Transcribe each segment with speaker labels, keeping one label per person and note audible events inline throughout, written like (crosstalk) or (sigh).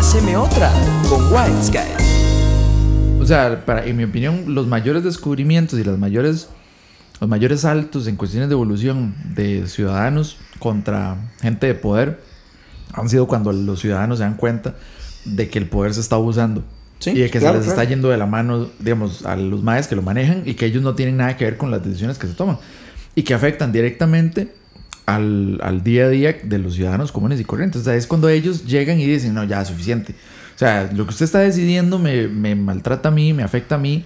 Speaker 1: Páseme otra con White Sky.
Speaker 2: O sea, para, en mi opinión, los mayores descubrimientos y las mayores, los mayores saltos en cuestiones de evolución de ciudadanos contra gente de poder han sido cuando los ciudadanos se dan cuenta de que el poder se está abusando.
Speaker 3: Sí,
Speaker 2: y de que
Speaker 3: claro,
Speaker 2: se les
Speaker 3: claro.
Speaker 2: está yendo de la mano, digamos, a los maes que lo manejan y que ellos no tienen nada que ver con las decisiones que se toman. Y que afectan directamente al, al día a día de los ciudadanos comunes y corrientes. O sea, es cuando ellos llegan y dicen, no, ya, suficiente. O sea, lo que usted está decidiendo me, me maltrata a mí, me afecta a mí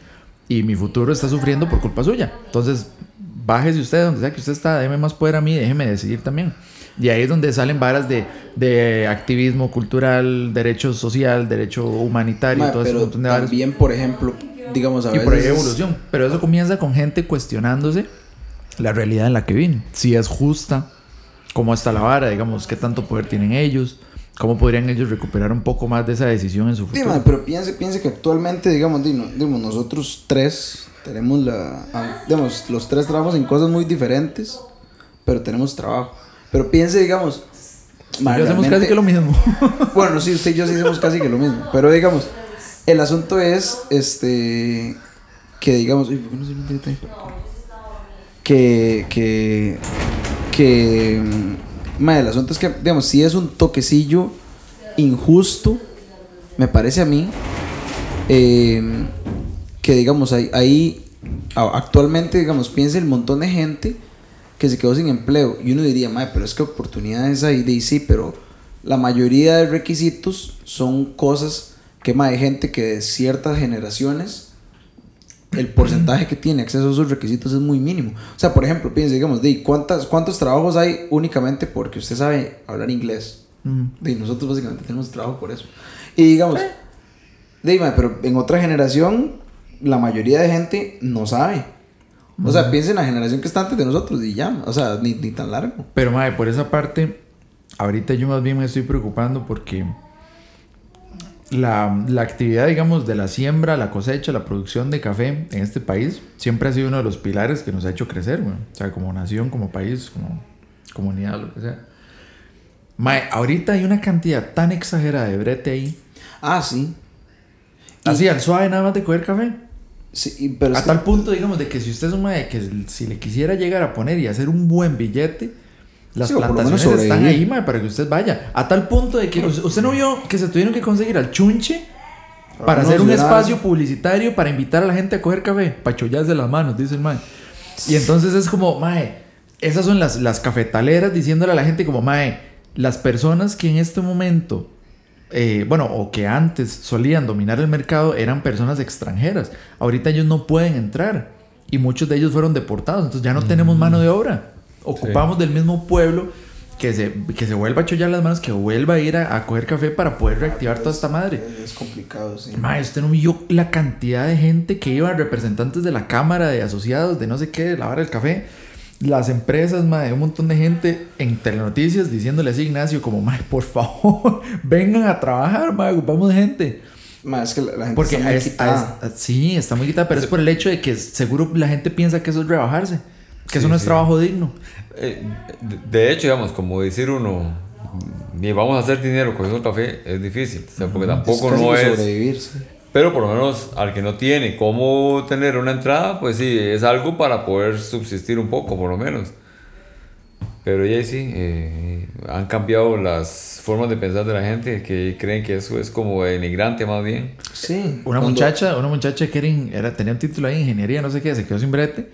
Speaker 2: y mi futuro está sufriendo por culpa suya. Entonces, bájese usted donde sea que usted está, déme más poder a mí, déjeme decidir también. Y ahí es donde salen varas de, de activismo cultural, derecho social, derecho humanitario,
Speaker 3: Mae,
Speaker 2: todo ese
Speaker 3: pero
Speaker 2: montón de varas.
Speaker 3: también, por ejemplo, digamos a
Speaker 2: Y
Speaker 3: veces...
Speaker 2: por ahí
Speaker 3: es-
Speaker 2: evolución. Pero eso comienza con gente cuestionándose la realidad en la que viven. Si es justa, cómo está la vara, digamos, qué tanto poder tienen ellos, cómo podrían ellos recuperar un poco más de esa decisión en su futuro.
Speaker 3: pero piense, piense que actualmente, digamos, digamos, nosotros tres tenemos la... ah, Digamos, los tres trabajamos en cosas muy diferentes, pero tenemos trabajo. Pero piense, digamos...
Speaker 2: Yo hacemos casi que lo mismo. (laughs)
Speaker 3: Bueno, sí, usted y yo sí hacemos casi que lo mismo. Pero digamos, el asunto es, este, que digamos, uy, ¿por qué no ahí? Que, que, que, mm, mae, el asunto es que, digamos, si es un toquecillo injusto, me parece a mí, eh, que digamos, ahí, ahí actualmente, digamos, piense el montón de gente que se quedó sin empleo. Y uno diría, mae, pero es que oportunidades hay de ahí sí, pero la mayoría de requisitos son cosas que, mae, gente que de ciertas generaciones, el porcentaje que tiene acceso a esos requisitos es muy mínimo. O sea, por ejemplo, piense, digamos, de ¿cuántas, ¿cuántos trabajos hay únicamente porque usted sabe hablar inglés?
Speaker 2: Mm.
Speaker 3: De nosotros básicamente tenemos trabajo por eso. Y digamos, de, mae, pero en otra generación, la mayoría de gente no sabe. O sea, piensa en la generación que está antes de nosotros y ya, o sea, ni, ni tan largo.
Speaker 2: Pero, madre, por esa parte, ahorita yo más bien me estoy preocupando porque la, la actividad, digamos, de la siembra, la cosecha, la producción de café en este país siempre ha sido uno de los pilares que nos ha hecho crecer, güey. O sea, como nación, como país, como comunidad, lo que sea. Mae, ahorita hay una cantidad tan exagerada de brete ahí.
Speaker 3: Ah, sí. Y-
Speaker 2: Así, al suave nada más de coger café.
Speaker 3: sí y- pero
Speaker 2: A
Speaker 3: que-
Speaker 2: tal punto, digamos, de que si usted es un mae que si le quisiera llegar a poner y hacer un buen billete, las
Speaker 3: Sí,
Speaker 2: plantaciones están ahí, mae, para que usted vaya. A tal punto de que usted no vio que se tuvieron que conseguir al chunche para
Speaker 3: no,
Speaker 2: hacer un espacio publicitario para invitar a la gente a coger café, para chollarse las manos, dice el mae. Y entonces es como, mae, esas son las, las cafetaleras diciéndole a la gente como, mae, las personas que en este momento eh, bueno, o que antes solían dominar el mercado eran personas extranjeras. Ahorita ellos no pueden entrar y muchos de ellos fueron deportados. Entonces ya no tenemos mano de obra. Ocupamos del mismo pueblo que se, que se vuelva a chollar las manos, que vuelva a ir a, a coger café para poder reactivar toda esta madre.
Speaker 3: Es complicado, sí.
Speaker 2: Mae, usted no vio la cantidad de gente que iba, representantes de la Cámara, de asociados, de no sé qué, de la vara del café. Las empresas, mae, un montón de gente en telenoticias diciéndole así, Ignacio, como, mae, por favor, (laughs) vengan a trabajar, mae, ocupamos gente.
Speaker 3: Más es que la, la gente
Speaker 2: Porque
Speaker 3: está muy
Speaker 2: es-
Speaker 3: quitada.
Speaker 2: es- sí, está muy quitada, pero es por el hecho de que seguro la gente piensa que eso es rebajarse, que eso
Speaker 4: Sí,
Speaker 2: no es
Speaker 4: sí.
Speaker 2: trabajo digno.
Speaker 4: Eh, de- hecho, digamos, como decir uno, ni vamos a hacer dinero cogiendo café, es difícil. O sea, porque tampoco
Speaker 3: casi
Speaker 4: no es.
Speaker 3: sobrevivir, sí.
Speaker 4: Pero por lo menos al que no tiene cómo tener una entrada, pues sí, es algo para poder subsistir un poco, por lo menos. Pero ya sí, eh, han cambiado las formas de pensar de la gente que creen que eso es como denigrante más bien.
Speaker 3: Sí.
Speaker 2: Una
Speaker 3: cuando-
Speaker 2: muchacha, una muchacha que era, tenía un título ahí de ingeniería, no sé qué, se quedó sin brete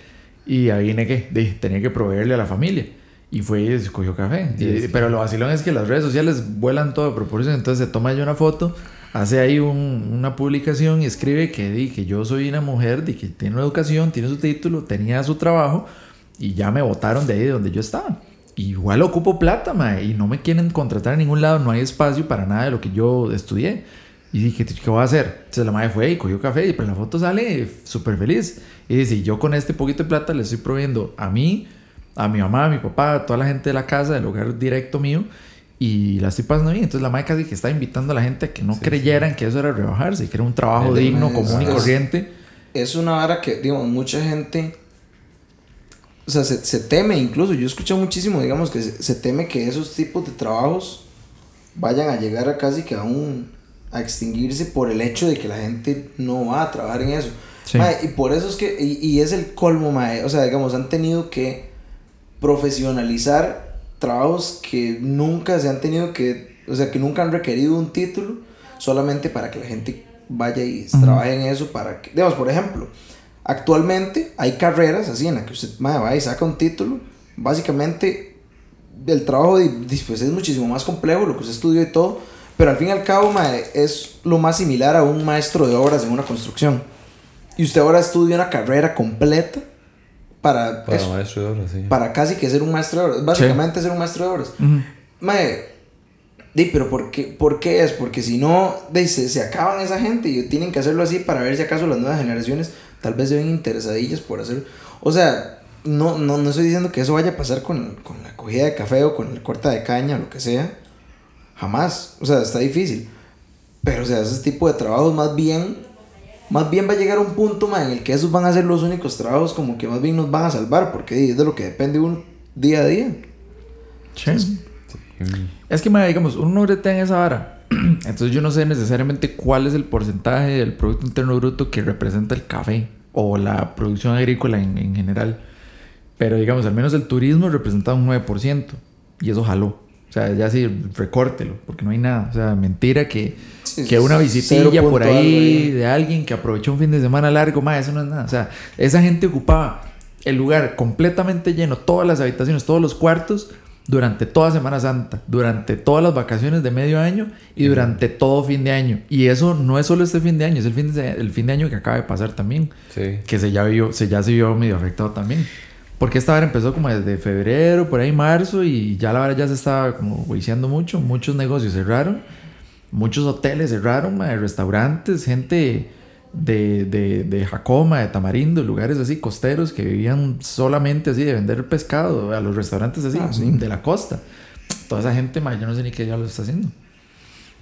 Speaker 2: y ahí viene que de- tenía que proveerle a la familia. Y fue y se cogió café. Y- pero lo vacilón es que las redes sociales vuelan todo de proporción. Entonces se toma ya una foto, hace ahí un- una publicación y escribe que, di, que yo soy una mujer, di, que tiene una educación, tiene su título, tenía su trabajo y ya me votaron de ahí de donde yo estaba. Igual ocupo plata, mae, y no me quieren contratar en ningún lado, no hay espacio para nada de lo que yo estudié. Y dije, ¿qué voy a hacer? Entonces la madre fue y cogió café y pues la foto sale súper feliz. Y dice, yo con este poquito de plata le estoy proveyendo a mí, a mi mamá, a mi papá, a toda la gente de la casa, del hogar directo mío, y la estoy pasando bien. Entonces la madre casi que está invitando a la gente a que no creyeran que eso era rebajarse, que era un trabajo
Speaker 3: El
Speaker 2: digno, común y corriente.
Speaker 3: es una vara que, digamos, mucha gente, o sea, se, se teme incluso, yo escucho muchísimo, digamos, que se, se teme que esos tipos de trabajos vayan a llegar a casi que a un, a extinguirse por el hecho de que la gente no va a trabajar en eso.
Speaker 2: Sí.
Speaker 3: Mae, y por eso es que, y, y es el colmo, mae. O sea, digamos, han tenido que profesionalizar trabajos que nunca se han tenido que, o sea, que nunca han requerido un título solamente para que la gente vaya y trabaje en eso. Para que, digamos, por ejemplo, actualmente hay carreras así en las que usted mae, va y saca un título. Básicamente, el trabajo de- pues, es muchísimo más complejo, lo que usted estudió y todo. Pero al fin y al cabo, mae, es lo más similar a un maestro de obras en una construcción. Y usted ahora estudia una carrera completa para,
Speaker 4: Para
Speaker 3: eso,
Speaker 4: maestro de obras, sí.
Speaker 3: para casi que ser un maestro de obras. Básicamente ser un maestro de obras.
Speaker 2: Ujú.
Speaker 3: Mae, di, pero ¿por qué, por qué es? Porque si no, di, se, se acaban esa gente y tienen que hacerlo así para ver si acaso las nuevas generaciones tal vez se ven interesadillas por hacer. O sea, no, no, no estoy diciendo que eso vaya a pasar con, con la cogida de café o con la corta de caña o lo que sea. Jamás. O sea, está difícil. Pero, o sea, ese tipo de trabajos más bien, más bien va a llegar a un punto ma, en el que esos van a ser los únicos trabajos como que más bien nos van a salvar, porque es de lo que depende uno día a día.
Speaker 2: Sí. Es que, mae, digamos, uno no en esa vara. (clears throat) Entonces yo no sé necesariamente cuál es el porcentaje del Producto Interno Bruto que representa el café o la producción agrícola en, en general. Pero digamos, al menos el turismo representa un 9%. Y eso jaló. O sea, ya sí, recórtelo, porque no hay nada. O sea, mentira que, que una visitilla por ahí de alguien que aprovechó un fin de semana largo, más eso no es nada. O sea, esa gente ocupaba el lugar completamente lleno, todas las habitaciones, todos los cuartos, durante toda Semana Santa, durante todas las vacaciones de medio año y durante todo fin de año. Y eso no es solo este fin de año, es el fin de, el fin de año que acaba de pasar también,
Speaker 4: Sí.
Speaker 2: que se ya, vio, se ya se vio medio afectado también. Porque esta vara empezó como desde febrero, por ahí marzo, y ya la vara ya se estaba como juiciando mucho. Muchos negocios cerraron, muchos hoteles cerraron, mae, restaurantes, gente de, de, de Jacoma, de Tamarindo, lugares así costeros que vivían solamente así de vender pescado a los restaurantes así,
Speaker 3: Ah, sí.
Speaker 2: de la costa. Toda esa gente, mae, yo no sé ni qué ya lo está haciendo.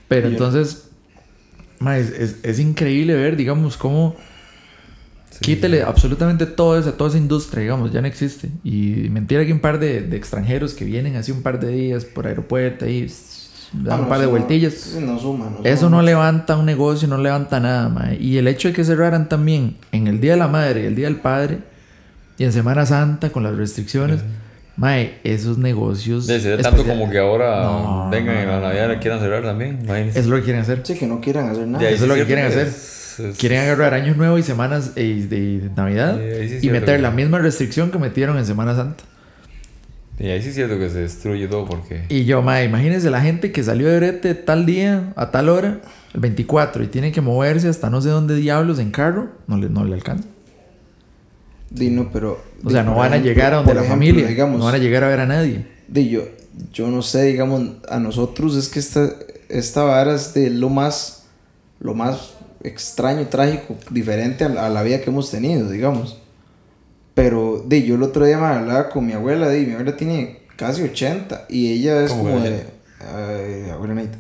Speaker 2: Pero
Speaker 3: Y
Speaker 2: entonces, mae, es, es- es increíble ver, digamos, cómo quítele absolutamente todo eso, toda esa industria, digamos, ya no existe. Y mentira que un par de, de extranjeros que vienen así un par de días por aeropuerto ahí, dan
Speaker 3: Ah,
Speaker 2: un
Speaker 3: no,
Speaker 2: par de vueltillas.
Speaker 3: eso no suma, no
Speaker 2: Eso
Speaker 3: suma.
Speaker 2: no levanta un negocio, no levanta nada, mae. Y el hecho de que cerraran también en el Día de la Madre y el Día del Padre y en Semana Santa con las restricciones, mae, esos negocios.
Speaker 4: Sí, sería tanto como que ahora
Speaker 2: No,
Speaker 4: vengan
Speaker 2: no,
Speaker 4: en la Navidad
Speaker 2: no.
Speaker 4: y quieran cerrar también. Imagínense.
Speaker 2: Es lo que quieren hacer.
Speaker 3: Sí, que no quieran hacer nada.
Speaker 4: Y
Speaker 2: eso es lo que quieren hacer.
Speaker 4: Es-
Speaker 2: Quieren agarrar Año Nuevo y semanas eh, de, de Navidad
Speaker 4: sí
Speaker 2: y
Speaker 4: cierto
Speaker 2: meter
Speaker 4: que-
Speaker 2: la misma restricción que metieron en Semana Santa.
Speaker 4: Y ahí sí es cierto que se destruye todo porque...
Speaker 2: Y yo, mae, imagínense la gente que salió de brete tal día, a tal hora, el 24, y tiene que moverse hasta no sé dónde diablos en carro, no le, no le alcanza.
Speaker 3: Di, no, pero.
Speaker 2: O sea, no van a llegar a donde la
Speaker 3: ejemplo,
Speaker 2: familia,
Speaker 3: Digamos,
Speaker 2: no van a llegar a ver a nadie.
Speaker 3: di, yo, yo no sé, digamos, a nosotros es que esta, esta vara es de lo más, lo más extraño, trágico, diferente a, la- a la vida que hemos tenido, digamos. Pero, di, yo el otro día me hablaba con mi abuela, di, mi abuela tiene casi 80 y ella es
Speaker 4: ¿Cómo
Speaker 3: como de. ay, abuela Neita.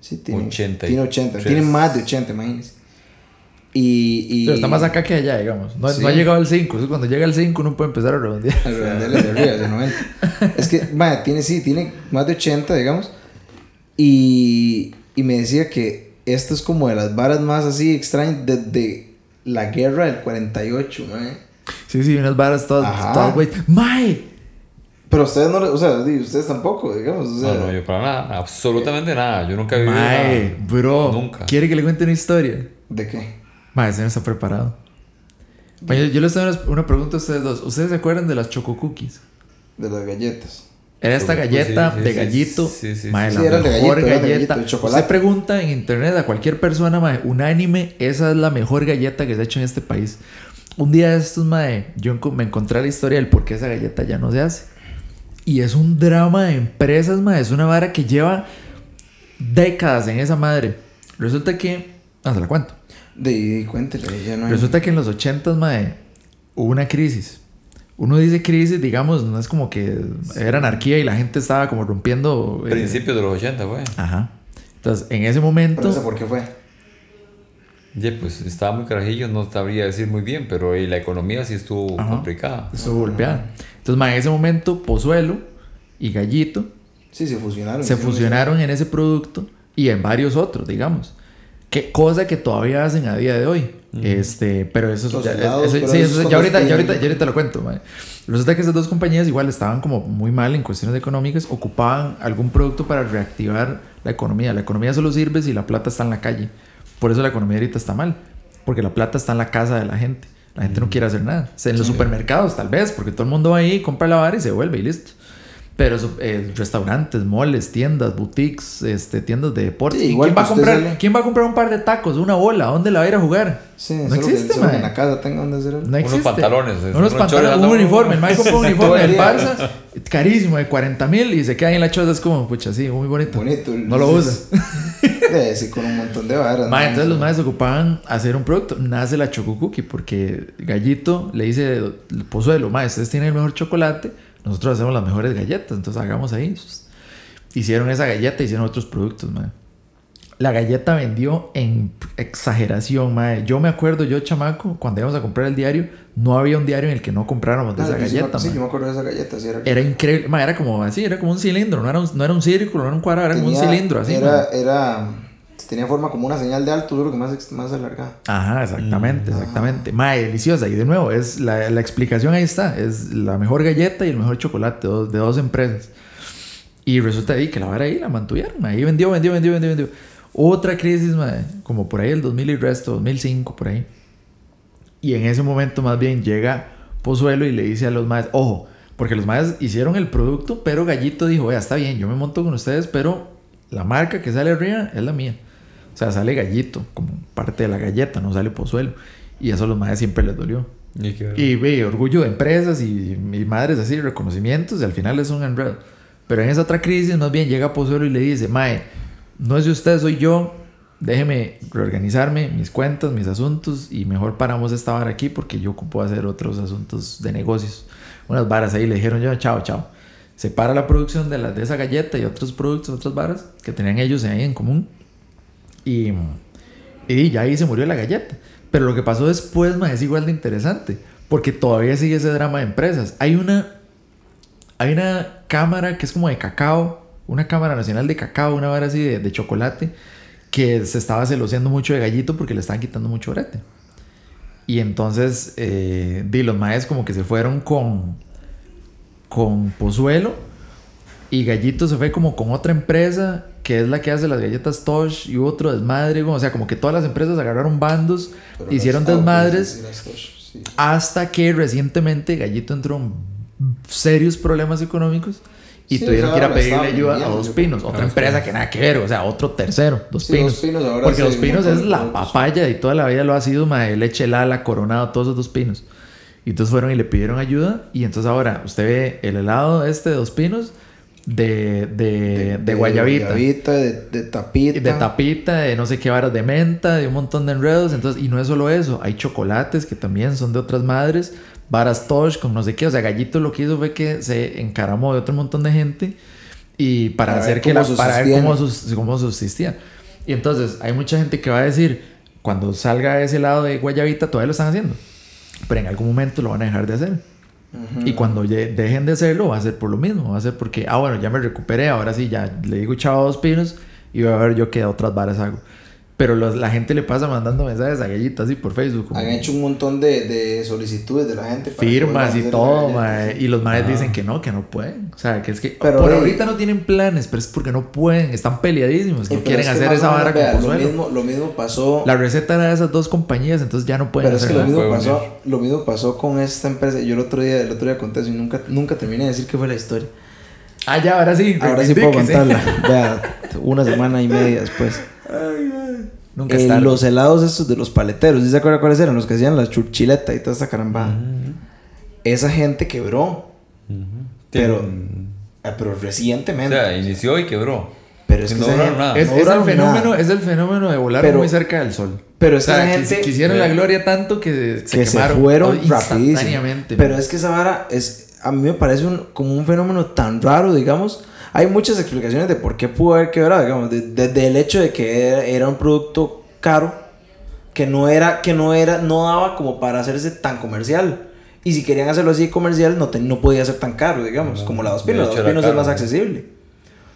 Speaker 3: Sí, tiene
Speaker 4: 80 y
Speaker 3: Tiene 80,
Speaker 4: tres.
Speaker 3: tiene más de 80, imagínense. Y, y,
Speaker 2: Pero está más acá que allá, digamos. No,
Speaker 3: Sí.
Speaker 2: no ha llegado al 5. Eso cuando llega al 5 uno puede empezar a redondear.
Speaker 3: Al redondearle de arriba, de 90. (laughs) Es que, vaya, tiene, sí, tiene más de 80, digamos. Y, y me decía que esto es como de las varas más así extrañas desde la guerra del 48, mae.
Speaker 2: Sí, sí, unas varas todas, todas, güey. ¡Mae!
Speaker 3: Pero ustedes no, le- o sea, ustedes tampoco, digamos, o sea.
Speaker 4: No, no, yo para nada, absolutamente nada. Yo nunca he vivido
Speaker 2: Mae,
Speaker 4: nada.
Speaker 2: bro.
Speaker 4: Nunca.
Speaker 2: ¿Quiere que le cuente una historia?
Speaker 3: ¿De qué?
Speaker 2: Mae, ese no está preparado. Mae, yo, yo les tengo una, una pregunta a ustedes dos. ¿Ustedes se acuerdan de las Choco Cookies?
Speaker 3: De las galletas.
Speaker 2: Era esta
Speaker 4: Choco-
Speaker 2: galleta
Speaker 4: sí, sí,
Speaker 2: de gallito.
Speaker 4: sí, sí,
Speaker 2: mae,
Speaker 3: sí.
Speaker 2: la
Speaker 3: Sí, eran de
Speaker 2: mejor galleta.
Speaker 3: gallito, de chocolate.
Speaker 2: Usted pregunta en internet a cualquier persona, mae, unánime, esa es la mejor galleta que se ha hecho en este país. Un día de estos, mae, yo me encontré la historia del por qué esa galleta ya no se hace. Y es un drama de empresas, mae. Es una vara que lleva décadas en esa madre. Resulta que... Ah, se la cuento.
Speaker 3: De, de cuéntele, ya no hay.
Speaker 2: Resulta que en los 80 mae, hubo una crisis. Uno dice crisis, digamos, no es como que era anarquía y la gente estaba como rompiendo. eh,
Speaker 4: Principios de los 80, fue.
Speaker 2: Ajá. Entonces, en ese
Speaker 3: ¿Pero
Speaker 2: momento.
Speaker 3: eso por qué fue?
Speaker 4: Ya, pues estaba muy carajillo, no sabría decir muy bien, pero eh, la economía sí estuvo
Speaker 2: Ajá.
Speaker 4: complicada.
Speaker 2: Estuvo golpeada. Entonces, en ese momento, Pozuelo y Gallito
Speaker 3: Sí, se fusionaron.
Speaker 2: se fusionaron en ese producto y en varios otros, digamos. Que, cosa que todavía hacen a día de hoy. Este, pero eso,
Speaker 3: Los
Speaker 2: ya, eso- sí,
Speaker 3: eso es
Speaker 2: ya, ahorita, ya, ahorita, ya ahorita lo cuento. mae. Resulta que esas dos compañías igual estaban como muy mal en cuestiones económicas, ocupaban algún producto para reactivar la economía. La economía solo sirve si la plata está en la calle. Por eso la economía ahorita está mal, porque la plata está en la casa de la gente. La gente no quiere hacer nada. O sea, en los supermercados tal vez, porque todo el mundo va ahí, compra la vara y se vuelve y listo. Pero su- eh, restaurantes, moles, tiendas, boutiques, este, tiendas de deporte.
Speaker 3: Sí,
Speaker 2: ¿Y
Speaker 3: igual
Speaker 2: ¿Quién, va a comprar,
Speaker 3: sale-
Speaker 2: ¿Quién va a comprar un par de tacos, una bola? ¿A dónde la va a ir a jugar?
Speaker 3: Sí,
Speaker 2: no existe,
Speaker 3: que en la casa tengan donde hacer.
Speaker 2: No existe.
Speaker 4: pantalones,
Speaker 2: Unos
Speaker 4: unos
Speaker 2: pantalones, un uniforme. El Mike (laughs) compró un uniforme del Barça, carísimo, de 40 mil, y se queda ahí en la choza. Es como, pucha, sí, muy bonito.
Speaker 3: Bonito.
Speaker 2: No lo usa. (laughs)
Speaker 3: Eh, sí, con un montón de varas.
Speaker 2: Ma,
Speaker 3: ¿no?
Speaker 2: entonces los madres ocupaban hacer un producto. Nace la Choco Cookie porque Gallito le dice, el pozuelo, ma, ustedes tienen el mejor chocolate, nosotros hacemos las mejores galletas, entonces hagamos ahí. Hicieron esa galleta, hicieron otros productos, ma. La galleta vendió en exageración, ma. Yo me acuerdo, yo chamaco, cuando íbamos a comprar el diario, no había un diario en el que no compráramos de
Speaker 3: Ah,
Speaker 2: esa
Speaker 3: sí
Speaker 2: galleta,
Speaker 3: Sí,
Speaker 2: ma.
Speaker 3: yo me acuerdo de esa galleta. Sí, era,
Speaker 2: Era increíble, ma, era como así, era como un cilindro, no era un, no era un círculo, no era un cuadrado, era como un
Speaker 3: tenía-
Speaker 2: cilindro, así.
Speaker 3: Era,
Speaker 2: ma.
Speaker 3: era, tenía forma como una señal de alto, solo que más, más alargada.
Speaker 2: Ajá, exactamente, exactamente. Mae, deliciosa. Y de nuevo, es la, la explicación ahí está. Es la mejor galleta y el mejor chocolate de dos, de dos empresas. Y resulta ahí que la vara ahí la mantuvieron. Ahí vendió, vendió, vendió, vendió, vendió. Otra crisis, mae, como por ahí el 2000 y resto, 2005, por ahí. Y en ese momento más bien llega Pozuelo y le dice a los maes, ojo, porque los maes hicieron el producto, pero Gallito dijo, vea, está bien, yo me monto con ustedes, pero la marca que sale arriba es la mía. O sea, sale Gallito como parte de la galleta, no sale Pozuelo. Y eso a los maes siempre les dolió.
Speaker 4: Y que-
Speaker 2: Y ve, orgullo de empresas y, y madres así, reconocimientos, y al final es un enredo. Pero en esa otra crisis, más bien llega Pozuelo y le dice, Mae, no es de usted, soy yo, déjeme reorganizarme mis cuentas, mis asuntos, y mejor paramos esta vara aquí porque yo ocupo hacer otros asuntos de negocios. Unas varas ahí le dijeron yo, chao, chao. Se para la producción de, la, de esa galleta y otros productos, otras varas que tenían ellos ahí en común. Y, y ya ahí se murió la galleta. Pero lo que pasó después, ma, es igual de interesante. Porque todavía sigue ese drama de empresas. Hay una, hay una cámara que es como de cacao. Una cámara nacional de cacao, una vara así de, de chocolate. Que se estaba celoseando mucho de gallito porque le estaban quitando mucho brete. Y entonces, eh, di, los maes como que se fueron con, con Pozuelo. Y Gallito se fue como con otra empresa que es la que hace las galletas Tosh y otro desmadre. O sea, como que todas las empresas agarraron bandos,
Speaker 3: Pero
Speaker 2: hicieron
Speaker 3: las- ah,
Speaker 2: desmadres.
Speaker 3: sí.
Speaker 2: Hasta que recientemente Gallito entró en serios problemas económicos y
Speaker 3: Sí,
Speaker 2: tuvieron que ir a pedirle ayuda a Dos Pinos,
Speaker 3: creo.
Speaker 2: otra empresa que nada que ver, o sea, otro tercero, Dos
Speaker 3: Sí,
Speaker 2: Pinos.
Speaker 3: Dos Pinos ahora
Speaker 2: Porque Dos Pinos es la papaya y toda la vida lo ha sido, mae, leche lala, coronado, todos esos Dos Pinos. Y entonces fueron y le pidieron ayuda y entonces ahora usted ve el helado este de Dos Pinos de, de, de, guayabita.
Speaker 3: guayabita, de, tapita.
Speaker 2: De tapita, de no sé qué varas de menta, de un montón de enredos. Entonces, y no es solo eso, hay chocolates que también son de otras madres, varas Tosh con no sé qué. O sea, Gallito lo que hizo fue que se encaramó de otro montón de gente y para,
Speaker 3: Para
Speaker 2: hacer que la, para ver cómo, sus- cómo subsistía. Y entonces, hay mucha gente que va a decir, cuando salga ese lado de guayabita, todavía lo están haciendo. Pero en algún momento lo van a dejar de hacer. Y cuando dejen de hacerlo, va a ser por lo mismo. Va a ser porque, ah, bueno, ya me recuperé, ahora sí, ya le digo chao a dos pinos y voy a ver yo qué otras varas hago. Pero los- la gente le pasa mandando mensajes a gallitas así por Facebook. como
Speaker 3: Han hecho un montón de, de solicitudes de la gente. para
Speaker 2: firmas y todo, mae, Y los maes dicen que no, que no pueden. O sea, que es que
Speaker 3: Pero,
Speaker 2: por ahorita no tienen planes, pero es porque no pueden. Están peleadísimos. No quieren
Speaker 3: es que
Speaker 2: hacer esa vara
Speaker 3: vea,
Speaker 2: con
Speaker 3: lo mismo, lo mismo pasó.
Speaker 2: La receta era de esas dos compañías, entonces ya no pueden
Speaker 3: Pero es que lo mismo, pasó, lo mismo pasó con esta empresa. Yo el otro día, el otro día conté eso y nunca, nunca terminé de decir qué fue la historia.
Speaker 2: Ah, ya, ahora sí.
Speaker 3: Ahora sí (laughs) puedo contarla. (laughs) Vea, una semana y media después.
Speaker 2: Nunca
Speaker 3: Eh,
Speaker 2: es tarde.
Speaker 3: los helados estos de los paleteros, ¿sí se acuerdan cuáles eran? Los que hacían la churchileta y toda esta carambada. Esa gente quebró. Pero,
Speaker 4: Tienen-
Speaker 3: ah, pero
Speaker 4: O
Speaker 3: recientemente.
Speaker 4: sea, inició y quebró.
Speaker 3: pero es
Speaker 4: que no
Speaker 3: esa
Speaker 4: duraron nada.
Speaker 2: Es,
Speaker 3: no
Speaker 2: es el fenómeno,
Speaker 3: nada.
Speaker 2: es el fenómeno de volar
Speaker 3: Pero-
Speaker 2: muy cerca del sol.
Speaker 3: pero
Speaker 2: o
Speaker 3: es que
Speaker 2: sea,
Speaker 3: esa gente-
Speaker 2: quisieron la
Speaker 4: eh,
Speaker 2: gloria tanto que se
Speaker 3: que se
Speaker 2: quemaron
Speaker 3: fueron rapidísimo.
Speaker 2: instantáneamente.
Speaker 3: Pero es que esa vara es, a mí me parece un, como un fenómeno tan raro, digamos. Hay muchas explicaciones de por qué pudo haber quebrado, digamos, de- desde el hecho de que era, era un producto caro, que no era, que no era, no daba como para hacerse tan comercial. Y si querían hacerlo así comercial, no, te- no podía ser tan caro, digamos, como la dos
Speaker 4: de
Speaker 3: pinos. La dos pinos es más
Speaker 4: ¿no?
Speaker 3: accesible.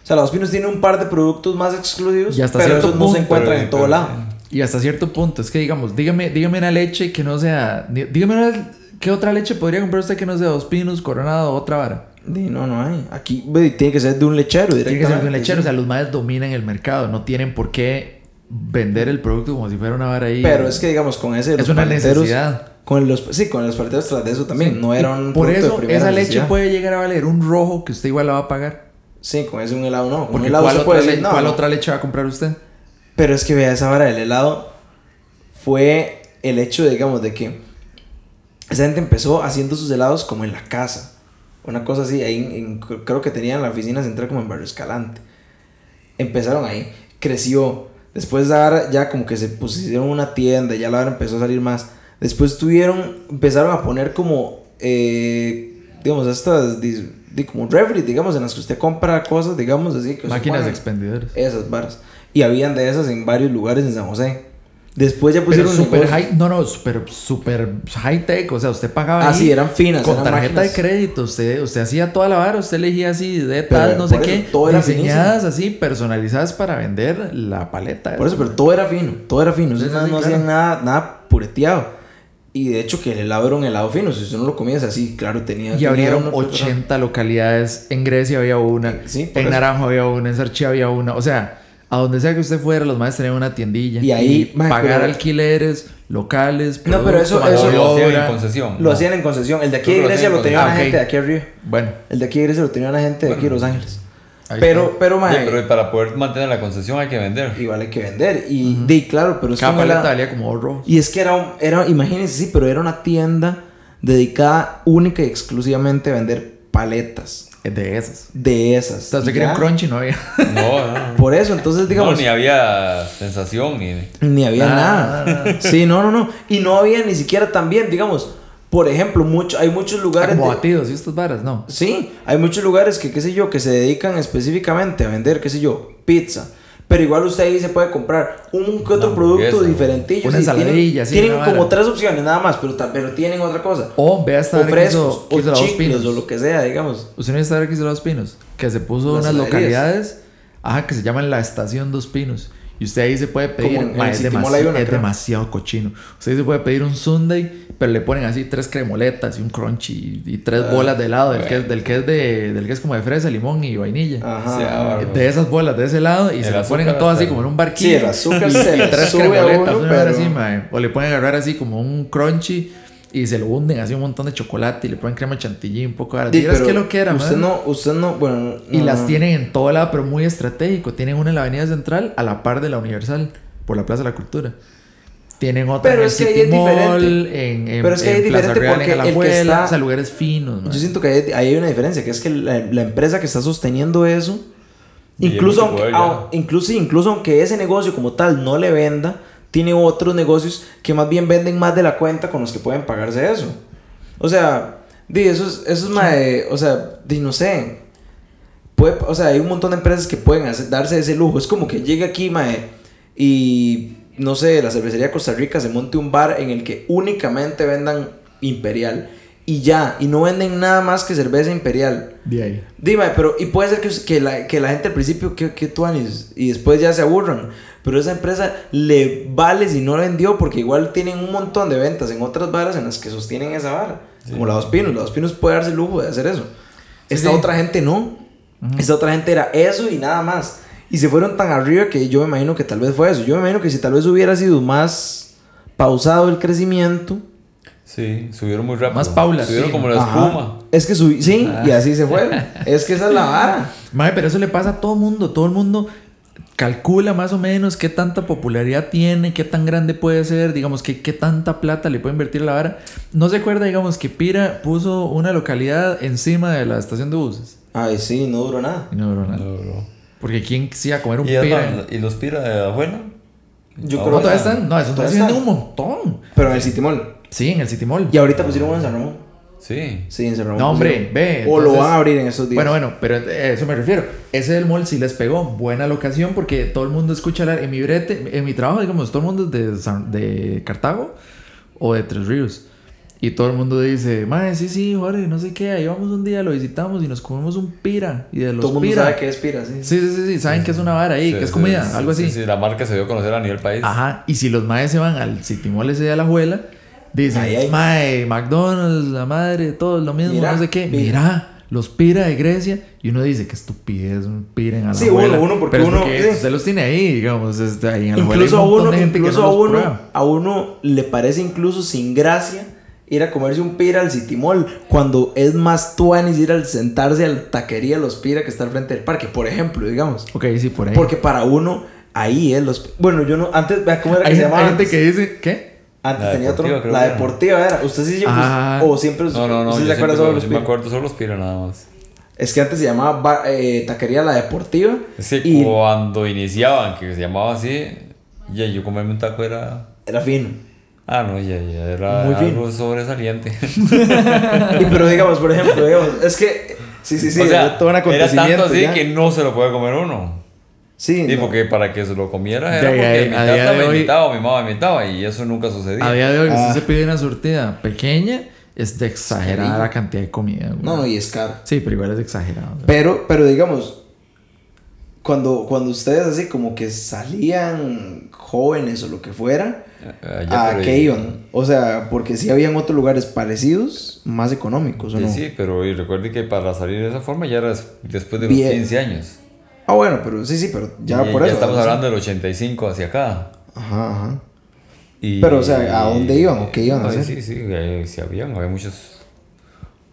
Speaker 3: O sea, Los Pinos tiene un par de productos más exclusivos,
Speaker 2: Y hasta
Speaker 3: pero esos no se
Speaker 2: punto,
Speaker 3: encuentran
Speaker 4: pero-
Speaker 3: en todo
Speaker 4: pero-
Speaker 3: lado.
Speaker 2: Y hasta cierto punto, es que digamos, dígame, dígame una leche que no sea. Dígame una, qué otra leche podría comprar usted que no sea dos pinos, coronado o otra vara.
Speaker 3: No, no hay. Aquí tiene que ser de un lechero
Speaker 2: Tiene que ser de un
Speaker 3: directamente,
Speaker 2: lechero, o
Speaker 3: sí.
Speaker 2: sea, los madres dominan el mercado, no tienen por qué vender el producto como si fuera una vara ahí.
Speaker 3: Pero es que, digamos, con ese.
Speaker 2: Es una necesidad.
Speaker 3: Con los, sí, con los paleteros tras de eso también. No era un.
Speaker 2: Por
Speaker 3: de
Speaker 2: eso,
Speaker 3: primera
Speaker 2: esa leche puede llegar a valer un rojo que usted igual la va a pagar.
Speaker 3: Sí, con ese un helado no. Con un
Speaker 2: Porque
Speaker 3: helado
Speaker 2: ¿cuál, otra,
Speaker 3: decir, no,
Speaker 2: cuál
Speaker 3: no.
Speaker 2: otra leche va a comprar usted?
Speaker 3: Pero es que vea, esa vara del helado fue el hecho, de, digamos, de que esa gente empezó haciendo sus helados como en la casa. Una cosa así, ahí en- en- creo que tenían la oficina central como en Barrio Escalante. Empezaron ahí, creció. Después la vara ya como que se pusieron una tienda, ya la vara empezó a salir más. Después tuvieron, empezaron a poner como, eh, digamos, estas, como refri, digamos, en las que usted compra cosas, digamos, así. Que
Speaker 2: Máquinas expendedores.
Speaker 3: esas varas. Y habían de esas en varios lugares en San José. Después ya
Speaker 2: Pero
Speaker 3: pusieron
Speaker 2: super
Speaker 3: negocios.
Speaker 2: high, no, no, super, super high tech, o sea, usted pagaba
Speaker 3: Ah,
Speaker 2: ahí
Speaker 3: sí, eran finas.
Speaker 2: con
Speaker 3: eran
Speaker 2: tarjeta
Speaker 3: máquinas.
Speaker 2: de crédito, usted, usted hacía toda la vara, usted elegía así de
Speaker 3: Pero
Speaker 2: tal, no sé qué,
Speaker 3: todo era
Speaker 2: diseñadas así, personalizadas para vender la paleta.
Speaker 3: Por eso, pero todo era fino. Todo era fino.
Speaker 2: Sí,
Speaker 3: no
Speaker 2: sí,
Speaker 3: hacían
Speaker 2: claro.
Speaker 3: nada, nada pureteado. Y de hecho que el helado era un helado fino. Si usted no lo comía así, claro, tenía...
Speaker 2: Y abrieron
Speaker 3: uno que otro-
Speaker 2: 80 localidades. En Grecia había una.
Speaker 3: Sí,
Speaker 2: en
Speaker 3: eso.
Speaker 2: Naranjo había una. En Sarchi había una. O sea, a donde sea que usted fuera, los maestros tenían una tiendilla.
Speaker 3: Y ahí,
Speaker 2: pagar
Speaker 3: pero-
Speaker 2: alquileres locales.
Speaker 3: No, pero eso- eso-
Speaker 4: lo hacían en concesión.
Speaker 3: Lo
Speaker 4: ¿no?
Speaker 3: hacían en concesión. El de aquí de
Speaker 4: lo
Speaker 3: Grecia lo
Speaker 4: en
Speaker 3: tenía
Speaker 2: concesión.
Speaker 3: una
Speaker 2: Ah,
Speaker 3: gente de aquí arriba.
Speaker 2: Bueno,
Speaker 3: El de aquí de Grecia lo tenía una gente de aquí de Los Ángeles.
Speaker 2: Ahí
Speaker 3: Pero,
Speaker 2: está.
Speaker 3: pero,
Speaker 4: Sí,
Speaker 3: mae,
Speaker 4: pero para poder mantener la concesión hay que vender.
Speaker 3: igual hay que vender. Y, claro, pero es
Speaker 2: cada
Speaker 3: como la-
Speaker 2: valía como rojos.
Speaker 3: Y es que era, un- era, imagínense, sí, pero era una tienda dedicada única y exclusivamente a vender paletas
Speaker 2: de esas.
Speaker 3: de esas.
Speaker 2: Entonces, quería un crunchy, no había.
Speaker 4: No, no. (laughs)
Speaker 3: Por eso, entonces, digamos,
Speaker 4: No, ni había sensación ni.
Speaker 3: ni había
Speaker 2: Nada,
Speaker 3: nada. Sí, no, no, no. Y no había ni siquiera también, digamos, por ejemplo, mucho, hay muchos lugares.
Speaker 2: como
Speaker 3: de-
Speaker 2: batidos y estas varas, no.
Speaker 3: Sí, hay muchos lugares que, qué sé yo, que se dedican específicamente a vender, qué sé yo, pizza. Pero igual usted ahí se puede comprar un que otro producto diferentillo.
Speaker 2: una
Speaker 3: sí, tienen-
Speaker 2: ensaladilla,
Speaker 3: como
Speaker 2: vara.
Speaker 3: tres opciones nada más, pero, pero tienen otra cosa.
Speaker 2: O vea esta
Speaker 3: O frescos,
Speaker 2: que hizo
Speaker 3: o chicles,
Speaker 2: pinos.
Speaker 3: o lo que sea, digamos.
Speaker 2: Usted no está que hizo Dos Pinos. Que se puso
Speaker 3: Las
Speaker 2: unas localidades. Ajá, que se llaman la estación Dos Pinos. Y usted ahí se puede pedir.
Speaker 3: Como
Speaker 2: ma, es demasiado cochino. Usted ahí se puede pedir un Sunday, pero le ponen así tres cremoletas y un crunchy y, y tres
Speaker 3: Ah,
Speaker 2: bolas de helado. Del, que es, del, que es de, del que es como de fresa, limón y vainilla.
Speaker 3: Ajá.
Speaker 4: Sí, bárbaro.
Speaker 2: De esas bolas de ese lado y
Speaker 4: El
Speaker 2: se
Speaker 4: azúcar
Speaker 2: ponen todo así como en un
Speaker 3: Sí,
Speaker 2: barquillo.
Speaker 3: el azúcar
Speaker 2: y,
Speaker 3: se
Speaker 2: y
Speaker 3: le
Speaker 2: tres
Speaker 3: sube
Speaker 2: cremoletas,
Speaker 3: uno, pero-
Speaker 2: así. O le pueden agarrar así como un crunchy y se lo hunden así un montón de chocolate y le ponen crema chantilly, un poco de
Speaker 3: Di,
Speaker 2: ¿Vieras
Speaker 3: pero
Speaker 2: qué lo que era,
Speaker 3: Usted
Speaker 2: mae?
Speaker 3: no, usted no, bueno.
Speaker 2: Y
Speaker 3: no,
Speaker 2: las
Speaker 3: no.
Speaker 2: tienen en todo lado, pero muy estratégico. Tienen una en la Avenida Central a la par de la Universal, por la Plaza de la Cultura. Tienen otra
Speaker 3: Pero
Speaker 2: en el
Speaker 3: es que ahí
Speaker 2: City
Speaker 3: es
Speaker 2: Mall,
Speaker 3: diferente.
Speaker 2: en, en,
Speaker 3: Pero es que ahí
Speaker 2: en
Speaker 3: es
Speaker 2: Plaza
Speaker 3: diferente
Speaker 2: Real,
Speaker 3: porque
Speaker 2: en
Speaker 3: el que
Speaker 2: Alajuela,
Speaker 3: está-
Speaker 2: o sea, lugares finos, man.
Speaker 3: Yo siento que ahí hay una diferencia, que es que la, la empresa que está sosteniendo eso,
Speaker 4: Y
Speaker 3: incluso aunque, au- incluso, incluso aunque ese negocio como tal no le venda, tiene otros negocios que más bien venden más de la cuenta con los que pueden pagarse eso. O sea, di, eso es, eso es mae, o sea, di, no sé. Puede, o sea, hay un montón de empresas que pueden hacer- darse ese lujo. Es como que llegue aquí, mae, y no sé, la cervecería Costa Rica se monte un bar en el que únicamente vendan Imperial y ya, y no venden nada más que cerveza Imperial.
Speaker 2: De ahí.
Speaker 3: Dime, pero y puede ser que, que, la, que la gente al principio, que, que tú y después ya se aburran. Pero esa empresa le vale si no la vendió porque igual tienen un montón de ventas en otras varas en las que sostienen esa vara. Como la Dos Pinos. La Dos Pinos puede darse el lujo de hacer eso. Esta
Speaker 2: sí.
Speaker 3: otra gente no. Esta otra gente era eso y nada más. Y se fueron tan arriba que yo me imagino que tal vez fue eso. Yo me imagino que si tal vez hubiera sido más pausado el crecimiento.
Speaker 4: Sí, subieron muy rápido.
Speaker 2: Más paulatino.
Speaker 4: Subieron como la
Speaker 3: Ajá.
Speaker 4: espuma.
Speaker 3: Es que subí, sí, y así se fue. es que esa es la vara. (laughs)
Speaker 2: Mae, pero eso le pasa a todo mundo. Todo el mundo calcula más o menos qué tanta popularidad tiene, qué tan grande puede ser, digamos, qué, qué tanta plata le puede invertir a la vara. No se acuerda, digamos, que Pira puso una localidad encima de la estación de buses.
Speaker 3: Ay, sí, no duró nada.
Speaker 2: Y no duró nada.
Speaker 4: No, bro.
Speaker 2: Porque ¿quién se iba a comer un
Speaker 4: ¿Y, ya
Speaker 2: Pira?
Speaker 4: ¿Y los pira de abuela?
Speaker 3: Yo creo
Speaker 2: No,
Speaker 3: que
Speaker 2: todavía están. No, eso
Speaker 3: Todavía
Speaker 2: todavía
Speaker 3: están.
Speaker 2: un montón.
Speaker 3: Pero en el City Mall.
Speaker 2: Sí, en el City Mall.
Speaker 3: Y ahorita pusieron uno en San Ramón.
Speaker 4: Sí.
Speaker 3: Sí, en Ramón.
Speaker 2: No, hombre, ve.
Speaker 3: O lo van a abrir en esos días.
Speaker 2: Bueno, bueno, pero a eso me refiero. Ese del mall sí les pegó. Buena locación porque todo el mundo escucha hablar. En mi brete, en mi trabajo, digamos, todo el mundo es de, San- de Cartago o de Tres Ríos. Y todo el mundo dice, mae, sí, sí, Jorge, no sé qué, ahí vamos un día, lo visitamos y nos comemos un pira. Y de los
Speaker 3: Todo el mundo
Speaker 2: pira.
Speaker 3: sabe que es pira, sí.
Speaker 2: Sí, sí, sí, sí, saben que es una vara ahí,
Speaker 4: Sí,
Speaker 2: que es
Speaker 4: sí,
Speaker 2: comida,
Speaker 4: sí,
Speaker 2: algo
Speaker 4: sí,
Speaker 2: así.
Speaker 4: Sí, la marca se dio a conocer a nivel país.
Speaker 2: Ajá, y si los maes se van al Citimol ese de la abuela, dicen, mae, McDonald's, la madre, todo lo mismo,
Speaker 3: Mira,
Speaker 2: no sé qué.
Speaker 3: mira.
Speaker 2: Mira, los pira de Grecia. Y uno dice, qué estupidez, un pira en la
Speaker 3: Sí,
Speaker 2: abuela.
Speaker 3: uno, uno, porque
Speaker 2: Pero
Speaker 3: uno-
Speaker 2: porque usted los tiene ahí, digamos, este, ahí en
Speaker 3: Incluso a uno, incluso
Speaker 2: que no
Speaker 3: a uno,
Speaker 2: prueba.
Speaker 3: a uno le parece incluso sin gracia ir a comerse un pira al Citimol cuando es más tuanis ir al sentarse a la taquería de los pira que está al frente del parque, por ejemplo, digamos.
Speaker 2: Ok, sí, por ahí.
Speaker 3: Porque para uno ahí es los bueno, yo no antes vea cómo era que
Speaker 2: hay,
Speaker 3: se llamaba.
Speaker 2: hay gente
Speaker 3: antes?
Speaker 2: que dice, ¿qué?
Speaker 3: Antes
Speaker 4: La
Speaker 3: tenía otro, la
Speaker 4: era.
Speaker 3: deportiva era. Usted sí
Speaker 2: Ah.
Speaker 3: o siempre
Speaker 4: No, no, no.
Speaker 3: usted
Speaker 4: Yo,
Speaker 3: se acuerda solo los
Speaker 4: yo me
Speaker 3: pira?
Speaker 4: acuerdo solo los pira nada más.
Speaker 3: Es que antes se llamaba bar- eh, taquería la deportiva
Speaker 4: Es que
Speaker 3: y
Speaker 4: cuando iniciaban, que se llamaba así, ya yo comerme un taco era.
Speaker 3: era fino.
Speaker 4: Ah, no, ya, ya era
Speaker 3: Muy fino.
Speaker 4: algo sobresaliente. (laughs)
Speaker 3: y pero digamos, por ejemplo, digamos, es que sí, sí, sí,
Speaker 4: o sea,
Speaker 3: todo un
Speaker 4: era
Speaker 3: acontecimiento
Speaker 4: tanto así
Speaker 3: ya.
Speaker 4: que no se lo puede comer uno.
Speaker 3: Sí,
Speaker 4: Sí,
Speaker 3: no.
Speaker 4: porque para que se lo comiera
Speaker 2: De
Speaker 4: era
Speaker 2: ahí,
Speaker 4: porque
Speaker 2: a-
Speaker 4: mi tata
Speaker 2: de
Speaker 4: me
Speaker 2: hoy-
Speaker 4: invitaba, mi mamá me invitaba y eso nunca sucedía.
Speaker 2: A día de hoy,
Speaker 3: Ah.
Speaker 2: usted se pide una surtida pequeña, es de exagerada la cantidad de comida. güey.
Speaker 3: No, no, y es caro.
Speaker 2: Sí, pero igual es exagerado.
Speaker 3: Pero, pero digamos, cuando, cuando ustedes así como que salían jóvenes o lo que fuera,
Speaker 4: Allá,
Speaker 3: ¿a qué iban? O sea, porque si habían otros lugares parecidos, más económicos, ¿o
Speaker 4: Sí,
Speaker 3: no?
Speaker 4: sí, pero y recuerde que para salir de esa forma ya era des- después de los
Speaker 3: Bien.
Speaker 4: 15 años.
Speaker 3: Ah, bueno, pero sí, sí, pero ya
Speaker 4: Y
Speaker 3: por eso.
Speaker 4: estamos hablando del 85 hacia acá.
Speaker 3: Ajá, ajá.
Speaker 4: Y-
Speaker 3: Pero, o sea, ¿a dónde iban o qué iban a hacer?
Speaker 4: Sí, sí, eh, sí habían, había muchos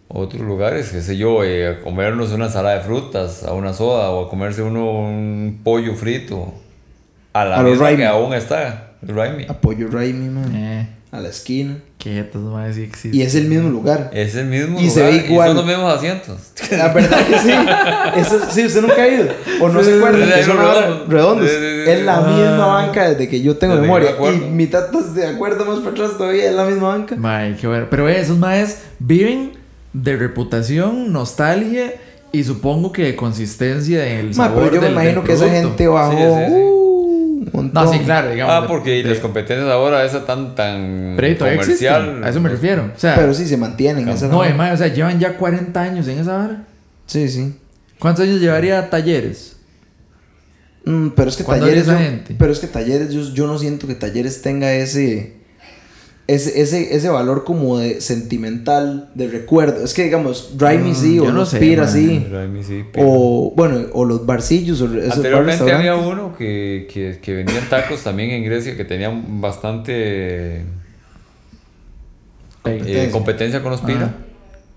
Speaker 4: otros lugares, qué sé yo, eh, a comernos una ensalada de frutas, a una soda, o a comerse uno un pollo frito. A la
Speaker 3: A
Speaker 4: misma que aún está, el Raimi.
Speaker 3: Apoyo Raimi, man.
Speaker 2: Eh,
Speaker 3: A la esquina.
Speaker 2: sí existen.
Speaker 3: Y es el mismo lugar.
Speaker 4: Es el mismo
Speaker 3: Y se
Speaker 4: lugar,
Speaker 3: ve igual.
Speaker 4: son los mismos asientos.
Speaker 3: La (laughs) verdad que sí. Eso, sí, usted nunca ha ido. O no
Speaker 4: Sí,
Speaker 3: se acuerda
Speaker 4: sí,
Speaker 3: son
Speaker 4: redondos.
Speaker 3: redondos.
Speaker 4: Sí, sí, sí,
Speaker 3: Es la
Speaker 2: Ah.
Speaker 3: misma banca desde que yo tengo
Speaker 4: Desde
Speaker 3: memoria.
Speaker 4: me acuerdo.
Speaker 3: Y mi tata se acuerda más para atrás todavía, es la misma banca.
Speaker 2: Mae, qué bueno. Pero eh, esos maes viven de reputación, nostalgia y supongo que de consistencia del
Speaker 3: Ma,
Speaker 2: sabor
Speaker 3: pero yo me
Speaker 2: del-
Speaker 3: imagino
Speaker 2: del
Speaker 3: que esa gente bajó.
Speaker 4: Sí, sí, sí.
Speaker 3: uh, un montón.
Speaker 2: No, sí, claro, digamos.
Speaker 4: Ah,
Speaker 2: de-
Speaker 4: porque
Speaker 2: de-
Speaker 4: las competencias ahahora, esa tan, tan
Speaker 2: Pero
Speaker 4: comercial.
Speaker 2: existen, A eso me refiero. O sea,
Speaker 3: Pero sí se mantienen. esa
Speaker 2: no,
Speaker 3: no.
Speaker 2: mae, o sea, llevan ya 40 años en esa vara.
Speaker 3: Sí, sí.
Speaker 2: ¿Cuántos años llevaría talleres?
Speaker 3: Mm, pero es que
Speaker 2: ¿Cuándo
Speaker 3: talleres. yo-
Speaker 2: gente?
Speaker 3: Pero es que talleres, yo, yo no siento que talleres tenga ese. Ese, ese, ese valor como de sentimental, de recuerdo. Es que digamos, Raimi
Speaker 2: Mm,
Speaker 3: sí, o
Speaker 2: no
Speaker 3: los
Speaker 2: sé,
Speaker 3: Pira
Speaker 2: man.
Speaker 3: sí.
Speaker 4: Raimi, sí, pero-
Speaker 3: O bueno, o los barcillos, o esos
Speaker 4: Anteriormente había uno que, que, que vendían tacos también en Grecia que tenían bastante eh, competencia con los Pira,
Speaker 2: Ajá.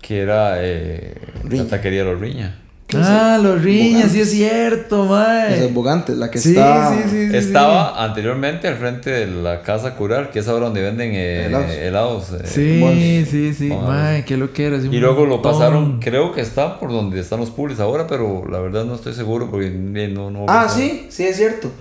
Speaker 4: que era eh, la taquería Los Riña.
Speaker 2: Ah, los riñas, sí es cierto, mae.
Speaker 3: Esas bogantes, la que
Speaker 2: Sí,
Speaker 3: está.
Speaker 2: sí, sí, sí,
Speaker 4: Estaba anteriormente al frente de la casa Cural, que es ahora donde venden eh,
Speaker 3: Helados.
Speaker 4: helados. eh,
Speaker 2: Sí, sí, sí,
Speaker 4: a
Speaker 2: mae, qué lo que era.
Speaker 4: Y luego lo pasaron, creo que está por donde están los pulis ahora, pero la verdad no estoy seguro porque no, no
Speaker 3: Ah, sí, sí, es cierto.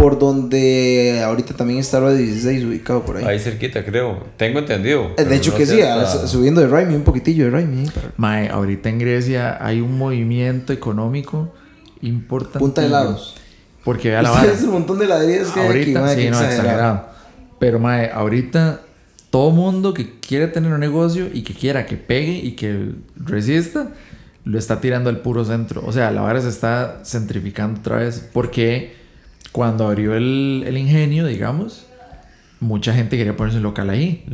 Speaker 3: Por donde ahorita también está la 16 ubicado por ahí.
Speaker 4: Ahí cerquita, creo. Tengo entendido.
Speaker 3: Eh,
Speaker 4: pero
Speaker 3: de hecho
Speaker 4: no
Speaker 3: que sí,
Speaker 4: hasta-
Speaker 3: a- subiendo de Raimi, un poquitillo de Raimi. ahí para-
Speaker 2: Mae, ahorita en Grecia hay un movimiento económico importante.
Speaker 3: Punta de helados.
Speaker 2: Porque vea (laughs) la vara.
Speaker 3: Es un montón de ladrillos que hay aquí,
Speaker 2: ahorita,
Speaker 3: mae,
Speaker 2: sí, no,
Speaker 3: exagerado.
Speaker 2: exagerado. Pero, mae, ahorita todo mundo que quiere tener un negocio y que quiera que pegue y que resista, lo está tirando al puro centro. O sea, la vara se está centrificando otra vez. Porque cuando abrió el, el ingenio, digamos, mucha gente quería ponerse un local ahí.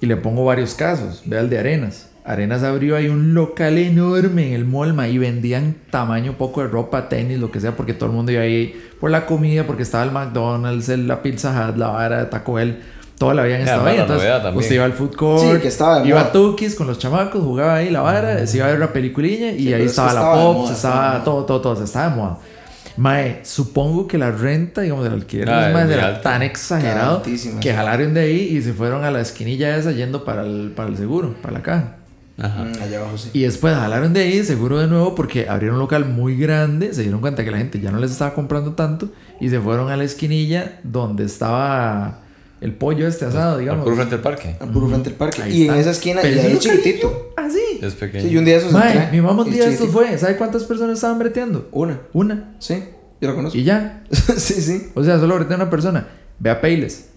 Speaker 2: Y le pongo varios casos. Vea el de Arenas. Arenas abrió ahí un local enorme en el Molma y vendían tamaño poco de ropa, tenis, lo que sea, porque todo el mundo iba ahí por la comida, porque estaba el McDonald's, el- la Pizza Hut, la vara de Taco Bell. Todo la habían
Speaker 4: Ya,
Speaker 2: estado
Speaker 4: la
Speaker 2: ahí.
Speaker 4: novedad
Speaker 2: Entonces,
Speaker 4: también.
Speaker 2: usted iba al food court,
Speaker 3: Sí, que estaba de
Speaker 2: iba a Tukis con los chamacos, jugaba ahí la vara, se iba a ver una peliculilla y
Speaker 3: Sí,
Speaker 2: ahí
Speaker 3: es que
Speaker 2: estaba la pop,
Speaker 3: moda, estaba
Speaker 2: estaba todo, todo, todo, se estaba de moda. Mae, supongo que la renta, digamos, del alquiler de
Speaker 4: Ah,
Speaker 2: los
Speaker 4: es
Speaker 2: maes
Speaker 4: muy
Speaker 2: era
Speaker 4: alto.
Speaker 2: tan exagerado que jalaron de ahí y se fueron a la esquinilla esa yendo para el, para el seguro, para la caja.
Speaker 4: Ajá.
Speaker 3: Mm, allá abajo sí.
Speaker 2: Y después jalaron de ahí seguro de nuevo porque abrieron un local muy grande, se dieron cuenta que la gente ya no les estaba comprando tanto y se fueron a la esquinilla donde estaba el pollo este asado,
Speaker 4: Al
Speaker 2: digamos.
Speaker 4: puro frente del parque.
Speaker 3: Al puro frente del parque.
Speaker 2: Ahí
Speaker 3: y
Speaker 2: está.
Speaker 3: en esa esquina,
Speaker 2: Pero
Speaker 3: y
Speaker 2: es
Speaker 3: chiquitito.
Speaker 2: Así.
Speaker 4: Es pequeño.
Speaker 3: Sí, y un día esos
Speaker 2: Mae,
Speaker 3: entré,
Speaker 2: mi mamá un día de estos fue, ¿sabe cuántas personas estaban breteando?
Speaker 3: Una.
Speaker 2: Una.
Speaker 3: Sí, yo la conozco.
Speaker 2: Y ya. (laughs)
Speaker 3: sí, sí.
Speaker 2: O sea, solo bretea una persona. Ve a Payless.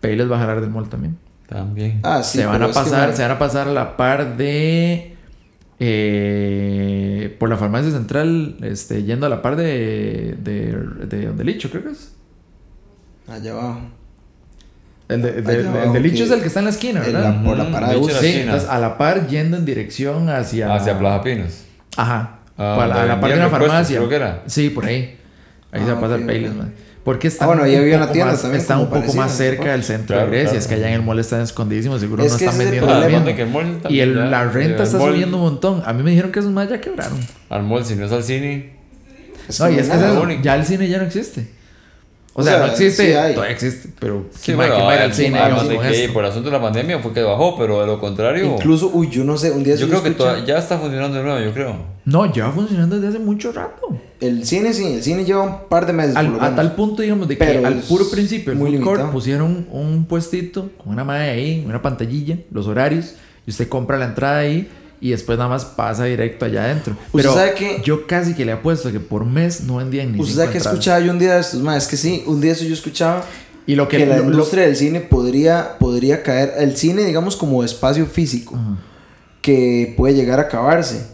Speaker 2: Payless va a jalar del mall también.
Speaker 4: También.
Speaker 3: Ah, sí.
Speaker 2: se van a
Speaker 3: que,
Speaker 2: pasar, se van a pasar a la par de eh, por la farmacia central, este, yendo a la par de de, de donde Licho, creo que es.
Speaker 3: Allá abajo.
Speaker 2: El de, de- el Licho es el que está en la esquina, ¿verdad?
Speaker 3: la- por la
Speaker 4: Mm,
Speaker 3: parada de bus.
Speaker 4: la
Speaker 2: Sí, entonces a la par yendo en dirección hacia
Speaker 4: Hacia Plaza Pinos.
Speaker 2: Ajá.
Speaker 4: Ah,
Speaker 2: Para la, a la par de una farmacia.
Speaker 4: creo que era.
Speaker 2: Sí, por ahí. Ahí se
Speaker 3: Ah,
Speaker 2: va a pasar
Speaker 3: ok,
Speaker 2: Payless, man. Porque está
Speaker 3: Ah, bueno, ahí había una tienda
Speaker 2: más,
Speaker 3: también
Speaker 2: Está un poco más cerca del centro
Speaker 4: Claro,
Speaker 2: de Grecia.
Speaker 4: claro.
Speaker 2: Es que allá en el mall están escondidísimos. Seguro
Speaker 3: Es
Speaker 2: no
Speaker 3: que
Speaker 2: están
Speaker 3: el
Speaker 2: vendiendo
Speaker 4: el mall
Speaker 2: Y el-
Speaker 4: ya-
Speaker 2: la renta
Speaker 4: el
Speaker 2: está
Speaker 4: mall-
Speaker 2: subiendo un montón. A mí me dijeron que esos más ya quebraron.
Speaker 4: Al mall, si no es al cine.
Speaker 2: No, y es que ya el cine ya no existe. O,
Speaker 3: O
Speaker 2: sea,
Speaker 3: sea,
Speaker 2: no existe,
Speaker 3: sí hay.
Speaker 2: todavía existe, pero
Speaker 4: Sí,
Speaker 2: ¿quién,
Speaker 4: bueno,
Speaker 2: va, a ir
Speaker 4: al
Speaker 2: cine
Speaker 4: no sé qué, por asunto de la pandemia fue que bajó, pero de lo contrario.
Speaker 3: Incluso, uy, yo no sé, un día
Speaker 4: yo creo que toda- ya está funcionando de nuevo, yo creo.
Speaker 2: No, lleva funcionando desde hace mucho rato.
Speaker 3: El cine sí, el cine lleva un par de meses.
Speaker 2: Al- a tal punto, digamos, de que
Speaker 3: Pero
Speaker 2: al puro principio, el
Speaker 3: muy
Speaker 2: food court pusieron un puestito con una madre ahí, una pantallilla, los horarios, y usted compra la entrada ahí y después nada más pasa directo allá adentro.
Speaker 3: ¿Usted sabe que-
Speaker 2: yo casi que le apuesto que por mes no vendían ni
Speaker 3: Usted sabe que
Speaker 2: entradas.
Speaker 3: escuchaba yo un día de estos, más es que sí, un día eso yo escuchaba
Speaker 2: Y lo que,
Speaker 3: que, la
Speaker 2: lo- lo-
Speaker 3: industria del cine podría, podría caer, el cine digamos como espacio físico, que puede llegar a acabarse.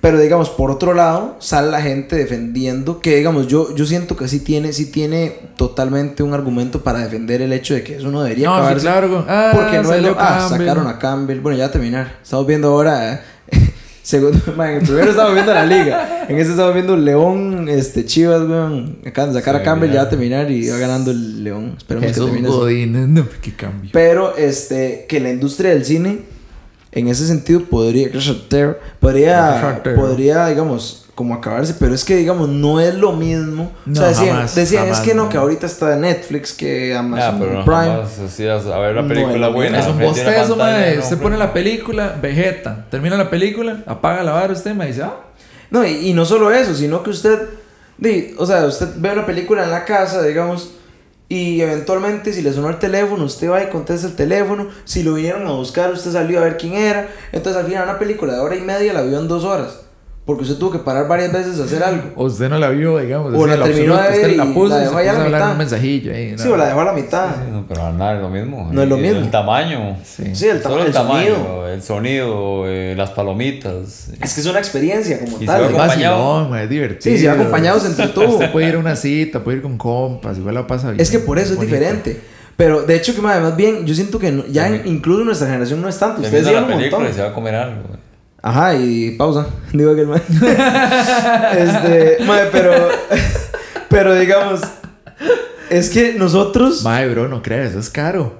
Speaker 3: Pero digamos, por otro lado, sale la gente defendiendo que, digamos, yo, yo siento que sí tiene, sí tiene totalmente un argumento para defender el hecho de que eso no debería
Speaker 2: No, sí,
Speaker 3: acabarse.
Speaker 2: claro. con- Ah,
Speaker 3: porque no es lo, ah, sacaron a Campbell. Bueno, ya a terminar. Estamos viendo ahora. eh, (laughs) segundo, (laughs) man, en el primero estamos viendo la liga. En este estamos viendo León, este, Chivas, weón. Acaban de sacar
Speaker 4: Sí,
Speaker 3: a Campbell,
Speaker 4: ya.
Speaker 3: ya va a terminar y va ganando el León. Esperemos que
Speaker 2: Jesús
Speaker 3: termine así.
Speaker 2: Godínez, no, qué cambio.
Speaker 3: Pero este, que la industria del cine, en ese sentido, podría, podría, podría, digamos, como acabarse, pero es que, digamos, no es lo mismo. o
Speaker 2: No,
Speaker 3: sea, decían,
Speaker 2: jamás,
Speaker 3: decían
Speaker 2: jamás,
Speaker 3: es que no,
Speaker 2: no.
Speaker 3: que ahorita está Netflix, que Amazon
Speaker 4: pero no,
Speaker 3: Prime.
Speaker 4: jamás hacías a ver la película
Speaker 3: no,
Speaker 4: buena.
Speaker 2: Es un bostezo,
Speaker 4: no,
Speaker 2: Usted pone la película, Vegeta. Termina la película, apaga la vara usted, me dice, ah.
Speaker 3: No, y, y no solo eso, sino que usted, di, o sea, usted ve una película en la casa, digamos, y eventualmente si le sonó el teléfono, usted va y contesta el teléfono, si lo vinieron a buscar, usted salió a ver quién era, entonces al final una película de hora y media la vio en dos horas, porque usted tuvo que parar varias veces a hacer algo.
Speaker 2: O usted no la vio, digamos.
Speaker 3: O la
Speaker 2: lo
Speaker 3: terminó de ver
Speaker 2: la puso
Speaker 3: la
Speaker 2: se
Speaker 3: dejó a la mitad.
Speaker 2: un mensajillo.
Speaker 3: Sí, o la dejó a la mitad.
Speaker 4: Sí, no, pero nada es lo mismo.
Speaker 3: No es lo
Speaker 4: El-
Speaker 3: mismo.
Speaker 4: El tamaño.
Speaker 2: Sí.
Speaker 3: Sí, el, tama-
Speaker 4: el,
Speaker 3: el
Speaker 4: tamaño,
Speaker 3: sonido.
Speaker 4: el sonido, eh, las palomitas.
Speaker 3: Es que es una experiencia como
Speaker 4: Y se
Speaker 3: tal.
Speaker 4: va
Speaker 2: Es
Speaker 3: digamos.
Speaker 4: acompañado.
Speaker 2: es divertido.
Speaker 3: Sí, si va acompañados entre (laughs) todos.
Speaker 2: Usted puede ir a una cita, puede ir con compas, igual la pasa bien.
Speaker 3: Es que por eso es diferente. Pero de hecho que más bien yo siento que no- ya en- incluso nuestra generación no es tanto. Ustedes llevan
Speaker 4: la
Speaker 3: un montón.
Speaker 4: se va a comer algo.
Speaker 3: Ajá, y pausa. (laughs) Digo que el man. (laughs) este, madre, pero. (laughs) Pero digamos. Es que nosotros.
Speaker 2: Mae, bro, no crees, eso es caro.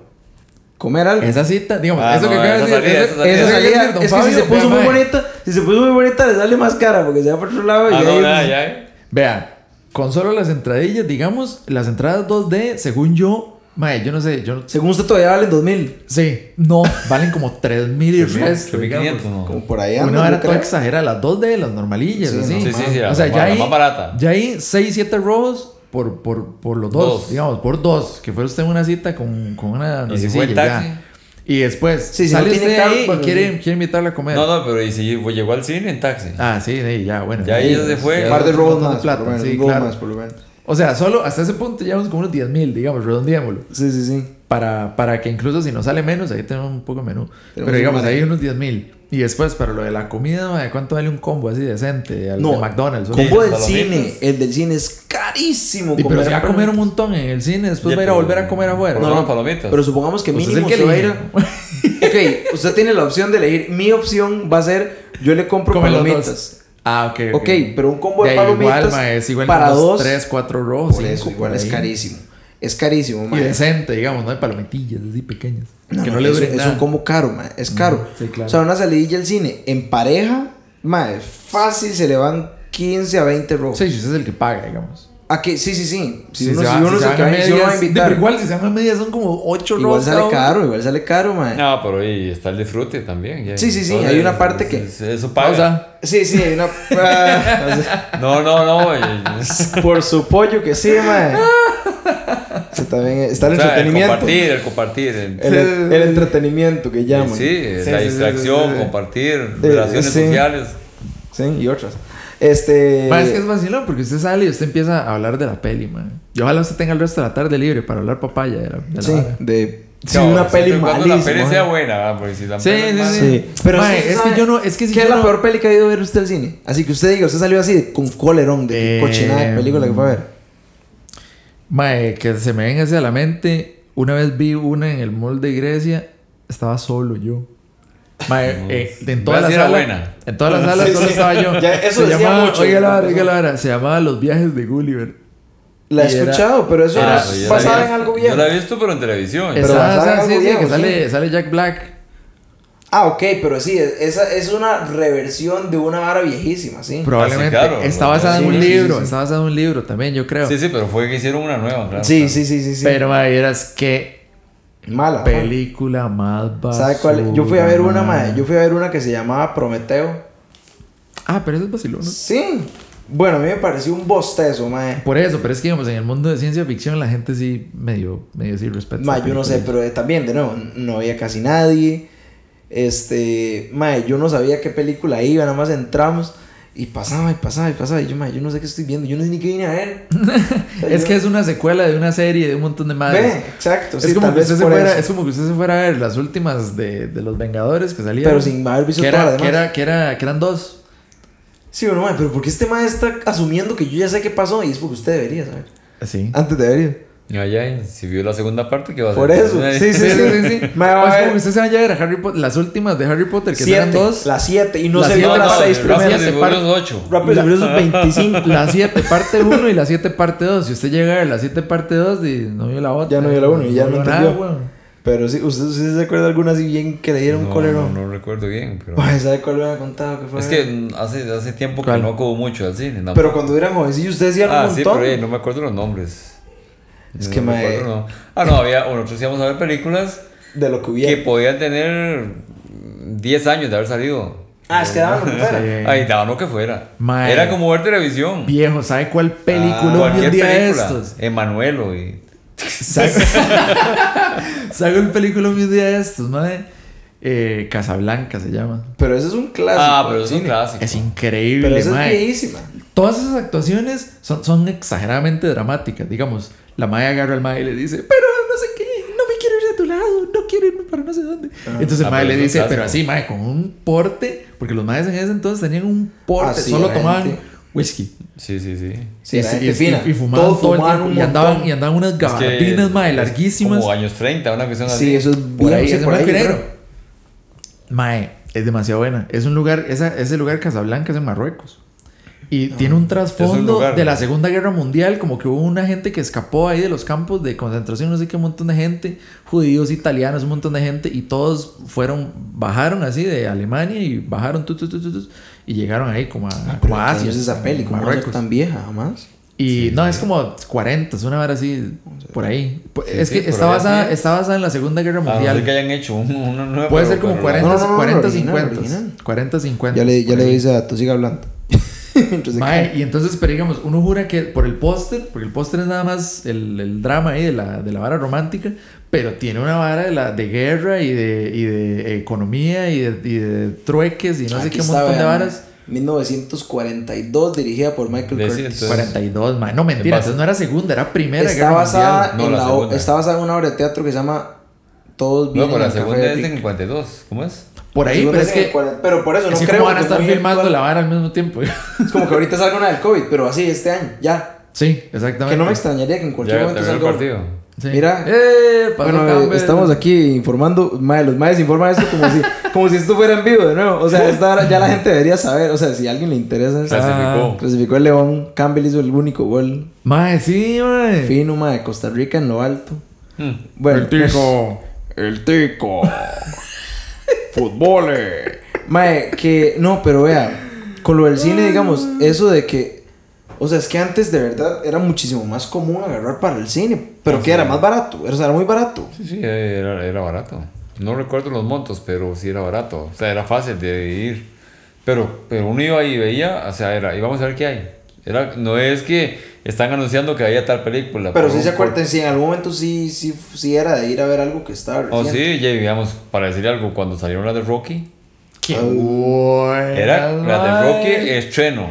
Speaker 3: Comer algo.
Speaker 2: Esa cita, digamos,
Speaker 4: Ah,
Speaker 2: eso
Speaker 4: no,
Speaker 2: que acaba de
Speaker 4: esa
Speaker 2: decir.
Speaker 4: salida, esa.
Speaker 3: Esa es que si se puso muy
Speaker 2: mae.
Speaker 3: bonita, si se puso muy bonita, le sale más cara porque se va por otro lado y
Speaker 4: Ah,
Speaker 3: ahí-
Speaker 4: no, ya, ya.
Speaker 2: Vea, con solo las entradillas, digamos, las entradas 2D, según yo, mae, yo no sé, yo no
Speaker 3: Según usted todavía valen 2000.
Speaker 2: Sí, no, valen como 3000 y resto, digamos.
Speaker 4: 500, ¿no?
Speaker 3: Como por ahí
Speaker 2: Una era toda
Speaker 3: creo.
Speaker 2: exagerada, las 2D, las normalillas,
Speaker 3: Sí,
Speaker 2: así.
Speaker 3: no,
Speaker 4: Sí, sí, sí,
Speaker 2: o sea,
Speaker 4: la-
Speaker 2: ya
Speaker 4: la
Speaker 2: ahí,
Speaker 4: más barata.
Speaker 2: ya ahí 6, 7 robos por, por, por los dos,
Speaker 4: Dos.
Speaker 2: digamos, por dos. Que fuera usted en una cita con, con una
Speaker 4: ¿Y si fue taxi?
Speaker 2: Y después,
Speaker 3: Sí, si
Speaker 2: sale usted
Speaker 3: carro,
Speaker 2: ahí y quiere,
Speaker 3: sí.
Speaker 2: quiere invitarla a comer.
Speaker 4: No, no, pero ¿y si llegó al cine en taxi?
Speaker 2: Ah, sí, sí, ya, bueno.
Speaker 4: Ya ahí ya se fue.
Speaker 2: ya
Speaker 3: Un par de robos
Speaker 2: de
Speaker 3: más,
Speaker 2: plata, sí, claro.
Speaker 3: más, por lo menos.
Speaker 2: O sea, solo hasta ese punto llevamos como unos 10 mil, digamos, redondeémoslo.
Speaker 3: Sí, sí, sí.
Speaker 2: Para, para que incluso si nos sale menos, ahí tenemos un poco de menú. Pero
Speaker 3: un
Speaker 2: digamos, ahí unos 10 mil. Y después, para lo de la comida, mae, ¿cuánto vale un combo así decente? Al
Speaker 3: No,
Speaker 2: de McDonald's.
Speaker 3: Combo del cine. El del cine es carísimo.
Speaker 2: Y pero si va a
Speaker 3: pero-
Speaker 2: comer un montón en el cine, después va a ir a
Speaker 4: pero-
Speaker 2: volver a comer afuera.
Speaker 3: No, no,
Speaker 4: palomitas.
Speaker 3: Pero supongamos que
Speaker 2: Usted es
Speaker 3: mínimo
Speaker 2: que
Speaker 3: se va a ir a... Ok, usted tiene la opción de elegir. Mi opción va a ser, yo le compro
Speaker 2: Come los
Speaker 3: palomitas.
Speaker 2: Ah, ok.
Speaker 3: Ok, pero un combo de,
Speaker 2: De
Speaker 3: palomitas
Speaker 2: igual, mae, es igual
Speaker 3: para dos.
Speaker 2: 3, 4 rojos.
Speaker 3: por eso, igual es
Speaker 2: ahí.
Speaker 3: carísimo. Es carísimo,
Speaker 2: Y
Speaker 3: man.
Speaker 2: decente, digamos, no de palomitillas así pequeñas.
Speaker 3: No,
Speaker 2: que
Speaker 3: no,
Speaker 2: no, le
Speaker 3: es, es un combo caro, man. Es caro.
Speaker 2: sí, claro.
Speaker 3: O sea, una salidilla al cine en pareja, man, fácil se le van 15 a 20 rojos.
Speaker 2: Sí, usted es el que paga, digamos.
Speaker 3: ¿A qué? Sí, sí, sí. Si,
Speaker 2: Si
Speaker 3: uno,
Speaker 2: se
Speaker 3: si uno
Speaker 2: se
Speaker 3: que va,
Speaker 2: a
Speaker 3: si uno va a
Speaker 2: medias-
Speaker 3: invitar.
Speaker 2: Pero igual, si se van a medias son como 8
Speaker 3: Igual sale caro, igual sale caro, man.
Speaker 4: No, pero ahí está el disfrute también. ya.
Speaker 3: Sí, sí, sí, hay una parte que-
Speaker 4: es- Eso paga.
Speaker 2: Pausa.
Speaker 3: Sí, sí, hay una. (laughs) ah, (laughs)
Speaker 4: No, no, no. (laughs)
Speaker 3: por su pollo que sí, man. Sí, también está el
Speaker 4: o sea, el
Speaker 3: entretenimiento.
Speaker 4: compartir, el compartir. El,
Speaker 3: El, el entretenimiento que llaman.
Speaker 4: sí,
Speaker 2: Sí,
Speaker 4: la
Speaker 2: sí, sí,
Speaker 4: distracción,
Speaker 2: sí, sí.
Speaker 4: compartir, relaciones
Speaker 3: sí.
Speaker 4: sociales.
Speaker 3: Sí, y otras. Este.
Speaker 2: Ma, es que es vacilón porque usted sale y usted empieza a hablar de la peli, man. Y ojalá usted tenga el resto de la tarde libre para hablar papaya de la, de la
Speaker 3: Sí,
Speaker 2: vara.
Speaker 3: de Sí,
Speaker 4: No,
Speaker 3: una peli
Speaker 4: cuando la
Speaker 3: malísima.
Speaker 4: peli sea buena, porque si la
Speaker 2: Sí,
Speaker 4: peli
Speaker 2: sí, sí.
Speaker 3: Sí, pero
Speaker 2: Mae, es que yo no- es que si
Speaker 3: ¿Qué es la
Speaker 2: no-
Speaker 3: peor peli que ha ido a ver usted al cine? Así que usted diga, usted salió así de- con colerón de
Speaker 2: Eh,
Speaker 3: cochinada de película que fue a ver.
Speaker 2: Mae, que se me venga hacia la mente. Una vez vi una en el mall de Grecia. Estaba solo yo. Mae, eh, en toda
Speaker 4: Voy
Speaker 2: la
Speaker 4: a decir era
Speaker 2: sala.
Speaker 4: buena.
Speaker 2: En toda la sala
Speaker 3: Sí,
Speaker 2: solo
Speaker 3: sí.
Speaker 2: estaba yo.
Speaker 3: Ya, eso
Speaker 2: se llamaba,
Speaker 3: mucho,
Speaker 2: oiga la vara,
Speaker 3: empezó.
Speaker 2: oiga la vara, Se llamaba Los viajes de Gulliver.
Speaker 3: La he
Speaker 2: Y era-
Speaker 3: escuchado, pero eso
Speaker 2: era-
Speaker 3: es
Speaker 4: yo
Speaker 3: basada
Speaker 4: vi-
Speaker 3: en algo
Speaker 4: Yo
Speaker 3: viejo.
Speaker 4: la he visto, pero en televisión.
Speaker 3: Pero basada en
Speaker 2: sí, sí,
Speaker 3: viejo,
Speaker 2: que
Speaker 3: sí.
Speaker 2: sale, sale Jack Black.
Speaker 3: Ah, ok, pero sí, esa es una reversión de una vara viejísima, sí.
Speaker 2: Probablemente.
Speaker 4: Ah, claro,
Speaker 2: está basada en
Speaker 3: sí,
Speaker 2: un
Speaker 3: sí,
Speaker 2: libro.
Speaker 3: sí.
Speaker 2: Está basada en un libro también, yo creo.
Speaker 4: Sí, sí, pero fue que hicieron una nueva, claro.
Speaker 3: Sí, sí, sí, sí, sí.
Speaker 2: Pero, mae, vieras qué
Speaker 3: Mala.
Speaker 2: película más basura.
Speaker 3: ¿Sabe cuál? Yo fui a ver una,
Speaker 2: mae.
Speaker 3: mae. Yo fui a ver una que se llamaba Prometeo.
Speaker 2: Ah, pero eso es vacilón. ¿no?
Speaker 3: Sí. Bueno, a mí me pareció un bostezo, mae.
Speaker 2: Por eso, pero es que digamos, en el mundo de ciencia ficción la gente sí medio, medio sí respeta.
Speaker 3: Ma,
Speaker 2: esa
Speaker 3: yo no sé, pero eh, también, de nuevo, no había casi nadie. Este, mae, yo no sabía qué película iba, nada más entramos y pasaba y pasaba y pasaba. Y yo, mae, yo no sé qué estoy viendo, yo no sé ni qué vine a ver. (laughs)
Speaker 2: Es que es una secuela de una serie de un montón de madres.
Speaker 3: Ve, exacto,
Speaker 2: es,
Speaker 3: sí,
Speaker 2: como que usted se fuera, es como que usted se fuera a ver las últimas de, de los Vengadores que salían.
Speaker 3: Pero sin haber visto
Speaker 2: que era, que, era, que, era, que eran dos.
Speaker 3: Sí, bueno, mae, pero ¿por qué este mae está asumiendo que yo ya sé qué pasó? Y es porque usted debería saber.
Speaker 2: Sí.
Speaker 3: Antes debería.
Speaker 4: Y allá, si vio la segunda parte, ¿qué va a hacer?
Speaker 3: Por eso, (laughs) sí, sí, sí. (laughs) Mae, va a ver
Speaker 2: como que usted se vaya a ver a Harry Potter, las últimas de Harry Potter, que
Speaker 3: siete,
Speaker 2: eran dos.
Speaker 3: las siete, y no
Speaker 2: Las
Speaker 3: se vio
Speaker 2: siete,
Speaker 3: las seis primeras.
Speaker 2: y
Speaker 4: Rápidos y
Speaker 2: Separ-
Speaker 4: Furiosos 8.
Speaker 3: Rápido y Furiosos 25.
Speaker 2: La 7 parte 1 y la 7 parte 2. Si usted llega a ver la 7 parte 2 y no vio la otra.
Speaker 3: Ya no vio la uno y ya no entendió. Pero sí, ¿usted, usted se acuerda de alguna así bien que le dieron
Speaker 4: No,
Speaker 3: colerón?
Speaker 4: no, no recuerdo bien, pero...
Speaker 3: ¿sabe cuál me había contado? Que fue
Speaker 4: Es que hace, hace tiempo que
Speaker 2: ¿Cuál?
Speaker 4: no acudo mucho al cine.
Speaker 3: Pero cuando eran jovencillos, usted decía
Speaker 4: Ah,
Speaker 3: un
Speaker 4: sí,
Speaker 3: montón.
Speaker 4: pero eh, no me acuerdo los nombres.
Speaker 3: Es
Speaker 4: No
Speaker 3: que,
Speaker 4: me
Speaker 3: mae,
Speaker 4: acuerdo, no. Ah, no, había... Bueno, nosotros íbamos a ver películas
Speaker 3: de lo que
Speaker 4: que
Speaker 3: hubiera.
Speaker 4: podían tener 10 años de haber salido.
Speaker 3: Ah, es que daban lo que (laughs) fuera.
Speaker 2: Sí.
Speaker 4: Ay, daban lo que fuera.
Speaker 2: Mae.
Speaker 4: Era como ver televisión.
Speaker 2: Viejo, ¿sabe cuál película
Speaker 4: Ah,
Speaker 2: un
Speaker 4: cualquier
Speaker 2: día de
Speaker 4: película.
Speaker 2: estos?
Speaker 4: Emanuelo y...
Speaker 2: ¿Sabe (laughs) ¿Sabe el película un día de estos, madre? Eh, Casablanca se llama.
Speaker 3: Pero ese es un clásico.
Speaker 4: Ah, pero es un clásico.
Speaker 2: Es increíble,
Speaker 3: Pero esa es
Speaker 2: mae.
Speaker 3: viejísima.
Speaker 2: Todas esas actuaciones son, son exageradamente dramáticas. Digamos, la mae agarra al mae y le dice, pero no sé qué, no me quiero ir a tu lado, no quiero irme para no sé dónde. Entonces el
Speaker 4: Ah,
Speaker 2: mae
Speaker 4: pero
Speaker 2: le dice, pero así, mae, con un porte, porque los maes en ese entonces tenían un porte,
Speaker 3: Ah, sí,
Speaker 2: solo tomaban
Speaker 3: gente.
Speaker 2: whisky.
Speaker 4: Sí, sí, sí.
Speaker 3: Sí,
Speaker 2: y,
Speaker 3: la
Speaker 2: y- y-
Speaker 3: fina.
Speaker 2: y fumaban
Speaker 3: Todos
Speaker 2: todo el
Speaker 3: fumaban un
Speaker 2: y andaban, y andaban unas
Speaker 4: Es que
Speaker 2: gabardinas, mae,
Speaker 4: es
Speaker 2: larguísimas.
Speaker 4: Como años 30, una cuestión así.
Speaker 3: Sí, eso es
Speaker 2: Por ahí,
Speaker 3: sí.
Speaker 2: Mae, es demasiado buena. Es un lugar, esa, ese lugar Casablanca es en Marruecos. Y tiene un trasfondo
Speaker 4: lugar,
Speaker 2: de la
Speaker 4: ¿no?
Speaker 2: Segunda Guerra Mundial, como que hubo una gente que escapó ahí de los campos de concentración, no sé qué, un montón de gente, judíos, italianos, un montón de gente, y todos fueron, bajaron así de Alemania y bajaron tu, tu, tu, tu, tu, y llegaron ahí como a, como a Asia,
Speaker 3: Entonces esa peli, ¿cómo va a ser
Speaker 2: Marruecos.
Speaker 3: tan vieja jamás?
Speaker 2: Y no, es como 40, es una hora así, por ahí.
Speaker 4: Sí,
Speaker 2: es
Speaker 4: sí,
Speaker 2: que está, basada,
Speaker 4: sí.
Speaker 2: está basada en la Segunda Guerra
Speaker 4: no
Speaker 2: Mundial.
Speaker 4: ser que hayan hecho un- una nueva.
Speaker 2: Puede ser como
Speaker 4: pero
Speaker 2: 40,
Speaker 3: No, no, no, no,
Speaker 2: 40
Speaker 3: original,
Speaker 2: 50.
Speaker 3: original.
Speaker 2: 40, 50.
Speaker 3: Ya le, ya le
Speaker 2: ahí.
Speaker 3: dice a tú sigue hablando. (laughs)
Speaker 2: Mae,
Speaker 3: cae.
Speaker 2: y entonces, pero digamos, uno jura que por el póster, porque el póster es nada más el, el drama ahí de la, de la vara romántica, pero tiene una vara de, la, de guerra y de, y de economía y de, y de trueques y no sé
Speaker 3: Aquí
Speaker 2: qué
Speaker 3: está,
Speaker 2: montón de
Speaker 3: vean,
Speaker 2: varas.
Speaker 3: 1942, dirigida por Michael
Speaker 4: De- sí,
Speaker 3: Curtis.
Speaker 4: entonces-
Speaker 2: 42, mae. No, mentira, entonces no era segunda, era primera
Speaker 3: Está
Speaker 2: guerra
Speaker 3: basada,
Speaker 2: mundial.
Speaker 4: No,
Speaker 3: en
Speaker 4: la
Speaker 3: la está basada en una obra de teatro que se llama Todos
Speaker 4: No,
Speaker 3: vienen
Speaker 4: pero la
Speaker 3: Café
Speaker 4: segunda
Speaker 3: de
Speaker 4: es el 42. ¿Cómo es?
Speaker 2: Por ahí, pero es que.
Speaker 3: por eso no
Speaker 2: que
Speaker 3: creo
Speaker 2: como van a
Speaker 3: que
Speaker 2: estar filmando
Speaker 3: actual.
Speaker 2: la vara al mismo tiempo. (laughs)
Speaker 3: Es como que ahorita salga una del COVID, pero así este año, ya.
Speaker 2: sí, exactamente.
Speaker 3: Que no me extrañaría que en cualquier
Speaker 4: Ya
Speaker 3: momento
Speaker 4: el
Speaker 3: salga.
Speaker 4: partido.
Speaker 2: Sí.
Speaker 3: Mira.
Speaker 2: ¡Eh!
Speaker 3: Bueno, eh,
Speaker 2: Campbell.
Speaker 3: estamos aquí informando, mae, los maes informan esto como si, (laughs) como si esto fuera en vivo de nuevo. O sea, esta hora ya la gente debería saber. O sea, si a alguien le interesa.
Speaker 4: Clasificó.
Speaker 3: clasificó el León. Campbell hizo el único gol
Speaker 2: Mae, sí, mae.
Speaker 3: fino, mae, de Costa Rica en lo alto.
Speaker 4: Hmm.
Speaker 3: Bueno, pues,
Speaker 2: El tico.
Speaker 3: El (laughs) tico. Fútbol. Mae, que no, pero vea, con lo del cine, digamos, eso de que, o sea, es que antes de verdad era muchísimo más común agarrar para el cine, pero que
Speaker 4: sí.
Speaker 3: era más barato, o sea, era muy barato.
Speaker 4: Sí, sí, era, era barato. No recuerdo los montos, pero sí era barato. O sea, era fácil de ir. Pero, pero uno iba y veía, o sea, era, íbamos a ver qué hay. Era, no es que están anunciando que había tal película.
Speaker 3: Pero sí se acuerdan, sí, en algún momento sí, sí, sí era de ir a ver algo que estaba
Speaker 4: Oh,
Speaker 3: reciente.
Speaker 4: sí, ya digamos, para decir algo, cuando salieron las de Rocky,
Speaker 2: Qué
Speaker 4: era la de. Rocky estreno.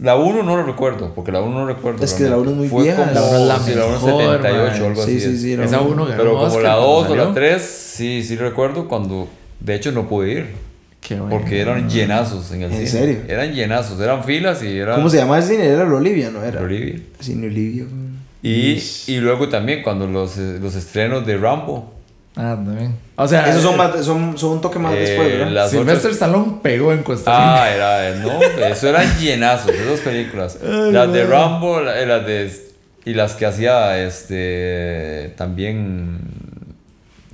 Speaker 4: La 1 no lo recuerdo, porque la 1 no recuerdo.
Speaker 3: Es que la 1 es muy
Speaker 4: Fue
Speaker 3: vieja,
Speaker 4: Como,
Speaker 2: la uno es la
Speaker 4: sí, 1
Speaker 2: mejor,
Speaker 4: 78 o
Speaker 2: man.
Speaker 4: algo
Speaker 3: Sí,
Speaker 4: así.
Speaker 3: sí, sí. la
Speaker 2: Esa
Speaker 3: uno.
Speaker 2: uno ganó
Speaker 4: Pero
Speaker 2: un
Speaker 4: como
Speaker 2: Oscar
Speaker 4: la
Speaker 2: cuando
Speaker 4: 2 o la 3, sí, sí recuerdo cuando. De hecho, no pude ir.
Speaker 2: Qué bueno.
Speaker 4: Porque eran llenazos en el
Speaker 3: ¿En
Speaker 4: cine.
Speaker 3: serio?
Speaker 4: Eran llenazos, eran filas y eran.
Speaker 3: ¿Cómo se llamaba el cine? Era Olivia, ¿no era?
Speaker 4: Olivia.
Speaker 3: Cine Olivia.
Speaker 4: Y, y luego también cuando los, eh, los estrenos de Rambo.
Speaker 2: Ah, también. O sea,
Speaker 3: Esos son, más, son, son un toque más
Speaker 4: eh,
Speaker 3: después, ¿verdad?
Speaker 4: las
Speaker 2: Sylvester
Speaker 4: otras-
Speaker 2: Stallone pegó en Costa Rica.
Speaker 4: Ah, era, no, eso eran llenazos, esas películas. (laughs) las de Rambo, la- eh, las de. Y las que hacía este. También.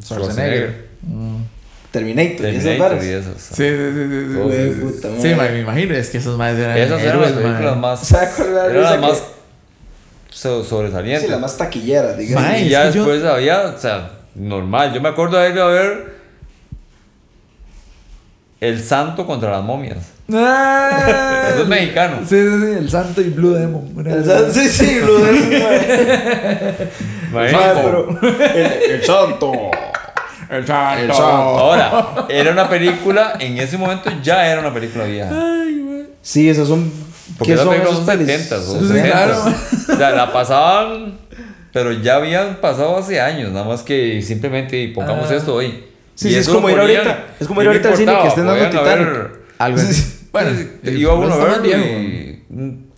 Speaker 2: Schwarzenegger.
Speaker 3: Y
Speaker 4: Terminator
Speaker 3: varas.
Speaker 4: y esas.
Speaker 2: Sí, sí, sí, sí. sí.
Speaker 3: Güey,
Speaker 4: sí, sí,
Speaker 3: puta
Speaker 2: Sí,
Speaker 3: madre.
Speaker 2: ma, me imagino, es que esos más eran
Speaker 4: Esas eran las películas más.
Speaker 3: ¿Sabe cuál era la
Speaker 4: Eran las más
Speaker 3: que-
Speaker 4: so- sobresalientes.
Speaker 3: Sí, las más taquilleras, digamos.
Speaker 2: Mae,
Speaker 4: y ya
Speaker 2: que yo-
Speaker 4: después había, o sea, normal. Yo me acuerdo de ir a ver El Santo contra las momias.
Speaker 2: Ah,
Speaker 4: Eso es mexicano.
Speaker 2: Sí, sí, sí, el Santo y Blue Demon.
Speaker 3: El san- Sí, sí, lo de
Speaker 4: Mae,
Speaker 3: Mae,
Speaker 4: como-
Speaker 3: pero el, el santo.
Speaker 2: El Santo.
Speaker 4: Ahora, era una película, en ese momento ya era una película vieja.
Speaker 3: Sí, esas son.
Speaker 4: Porque
Speaker 3: ¿Qué
Speaker 4: esas
Speaker 3: son
Speaker 4: películas
Speaker 3: esos
Speaker 4: son
Speaker 3: pelis?
Speaker 4: 70 o
Speaker 2: Sí,
Speaker 4: 60
Speaker 2: claro.
Speaker 4: O sea, la pasaban, pero ya habían pasado hace años, nada más que simplemente pongamos
Speaker 2: Ah.
Speaker 4: esto hoy.
Speaker 3: Sí,
Speaker 4: Y
Speaker 3: sí, es como ir ahorita- es como ir ahorita al cine que estén dando Titanic.
Speaker 4: haber-
Speaker 2: Algo así.
Speaker 4: Bueno,
Speaker 2: Sí,
Speaker 4: iba uno
Speaker 2: no
Speaker 4: a
Speaker 2: viejo,
Speaker 4: y...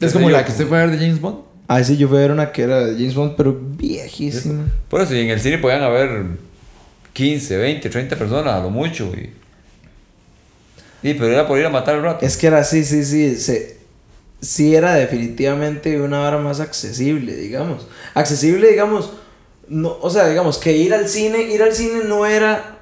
Speaker 2: Es como
Speaker 4: yo,
Speaker 2: la que usted fue a ver de James Bond.
Speaker 3: Ah, sí, yo fui a ver una que era de James Bond, pero viejísima.
Speaker 4: Por eso, y en el cine podían haber 15, 20, 30 personas a lo mucho. Y, y pero era por ir a matar el rato.
Speaker 3: Es que era así, sí, sí. Se, sí era definitivamente una vara más accesible, digamos. Accesible, digamos. No, o sea, digamos que ir al cine, ir al cine no era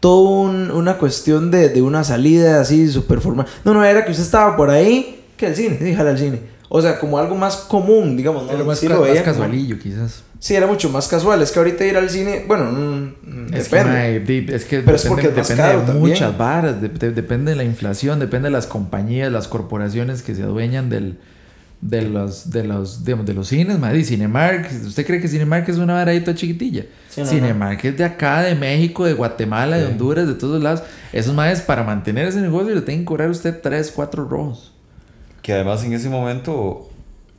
Speaker 3: todo un- una cuestión de, de una salida así súper formal. No, no, era que usted estaba por ahí, que el cine, sí, al cine. (laughs) O sea, como algo más común, digamos. ¿no?
Speaker 2: Era más,
Speaker 3: Sí lo
Speaker 2: más
Speaker 3: veían como-
Speaker 2: casualillo, quizás.
Speaker 3: Sí, era mucho más casual. Es que ahorita ir al cine, bueno, mm,
Speaker 2: Es que,
Speaker 3: depende.
Speaker 2: di- es que
Speaker 3: Pero es
Speaker 2: depende,
Speaker 3: porque es más
Speaker 2: depende de
Speaker 3: también.
Speaker 2: muchas varas, de- de- depende de la inflación, depende de las compañías, las corporaciones que se adueñan del, de, los, de, los, digamos, de los cines. Y Cinemark, ¿usted cree que Cinemark es una varadita chiquitilla?
Speaker 3: Sí, no,
Speaker 2: Cinemark es de acá, de México, de Guatemala, de Honduras, de todos lados. Esos maes para mantener ese negocio le tienen que cobrar usted 3, 4 rojos.
Speaker 4: Que además en ese momento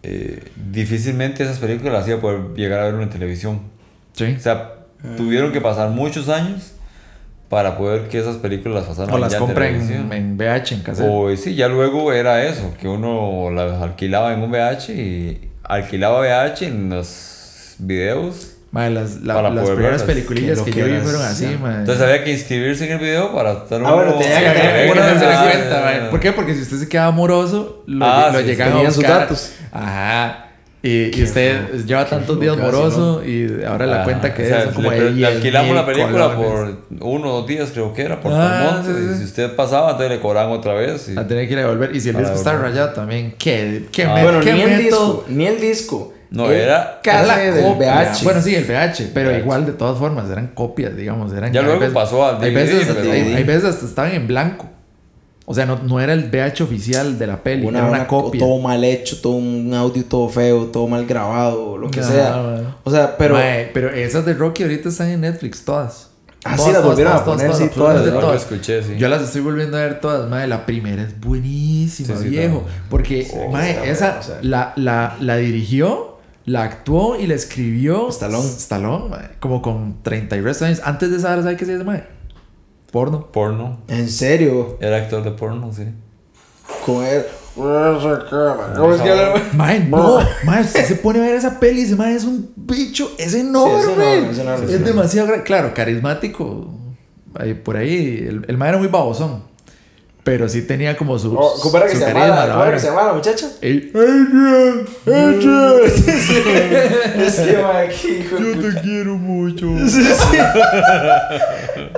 Speaker 4: eh, difícilmente esas películas las iba a poder llegar a ver en televisión.
Speaker 2: Sí.
Speaker 4: O sea, tuvieron que pasar muchos años para poder que esas películas las pasaran
Speaker 2: O las
Speaker 4: ya en
Speaker 2: en, en VH, en cassette.
Speaker 4: O sí, ya luego era eso, que uno las alquilaba en un VH y alquilaba VH en los videos.
Speaker 2: Mae, las, la-
Speaker 4: para
Speaker 2: las
Speaker 4: poder
Speaker 2: primeras
Speaker 4: verlas.
Speaker 2: películas
Speaker 3: Qué
Speaker 2: que yo vi fueron así,
Speaker 3: ya.
Speaker 2: mae.
Speaker 4: Entonces había que inscribirse en el video para estar
Speaker 3: Ah, bueno, tenía
Speaker 2: Sí,
Speaker 3: que tener
Speaker 2: que
Speaker 3: Ah,
Speaker 2: cuenta, mae. ¿Por qué? Porque si usted se queda amoroso, lo,
Speaker 4: Ah,
Speaker 2: lo
Speaker 4: sí,
Speaker 2: llegan a
Speaker 3: tenían sus
Speaker 2: buscar.
Speaker 3: datos.
Speaker 2: Ajá. Y, y usted lleva tantos días moroso y ahora la
Speaker 4: Ajá,
Speaker 2: cuenta que
Speaker 4: o sea,
Speaker 2: es como
Speaker 4: le, le
Speaker 2: 10
Speaker 4: alquilamos la película
Speaker 2: colones.
Speaker 4: por uno o dos días, creo que era, por
Speaker 2: Ah,
Speaker 4: Monte.
Speaker 2: sí, sí.
Speaker 4: Y si usted pasaba, entonces le cobraban otra vez. y-
Speaker 2: La tenía que ir a devolver. Y si el disco está rayado también, ¿qué, qué,
Speaker 4: Ah.
Speaker 2: me-
Speaker 3: Bueno,
Speaker 2: qué
Speaker 3: ni el disco, ni el disco.
Speaker 4: No,
Speaker 3: El
Speaker 4: era-
Speaker 2: Era la
Speaker 3: del
Speaker 2: copia.
Speaker 3: VH.
Speaker 2: Bueno, sí, el VH, pero
Speaker 4: VH.
Speaker 2: igual de todas formas eran copias, digamos. Eran,
Speaker 4: Ya luego
Speaker 2: veces-
Speaker 4: pasó al
Speaker 2: hay
Speaker 4: DVD,
Speaker 2: veces,
Speaker 4: pero-
Speaker 2: hay, hay veces hasta estaban en blanco. O sea, no, no era el VH oficial de la peli,
Speaker 3: una,
Speaker 2: era una
Speaker 3: una-
Speaker 2: copia.
Speaker 3: todo mal hecho, todo un audio todo feo, todo mal grabado, lo que sea. O sea, pero
Speaker 2: Mae, pero esas de Rocky ahorita están en Netflix, todas.
Speaker 3: Ah,
Speaker 2: Todas,
Speaker 3: sí, las volvieron
Speaker 2: todas,
Speaker 3: a poner,
Speaker 2: todas,
Speaker 3: sí, todas,
Speaker 2: todas.
Speaker 4: escuché, sí.
Speaker 2: Yo las estoy volviendo a ver todas, madre. La primera es buenísima,
Speaker 4: Sí, sí,
Speaker 2: viejo. Porque, mae,
Speaker 3: está
Speaker 2: esa
Speaker 3: buena, o sea.
Speaker 2: la, la, la dirigió, la actuó y la escribió.
Speaker 3: Stallone.
Speaker 2: Stallone, Como con 30 y resto años. Antes de esa, ¿sabes qué se llama? mae? Porno.
Speaker 4: Porno.
Speaker 3: en serio,
Speaker 4: Era actor de porno, sí.
Speaker 3: con él. ¿Cómo es que?
Speaker 2: Mae, no, mae, usted se pone a ver esa peli y ese mae es un bicho, es enorme.
Speaker 3: enorme, es enorme,
Speaker 2: Es demasiado grande. Claro, carismático. ahí, por ahí, el, el mae era muy babosón. Pero sí tenía como su.
Speaker 3: Oh, ¿Cómo era que
Speaker 2: su
Speaker 3: se llamaba?
Speaker 2: la
Speaker 3: ¿Cómo era que se llamaba la muchacha?
Speaker 2: Ey, Adrian, Adrian.
Speaker 3: Es que, (laughs) mae, qué hijo
Speaker 2: Yo te quiero mucho. (laughs)
Speaker 3: Sí, sí.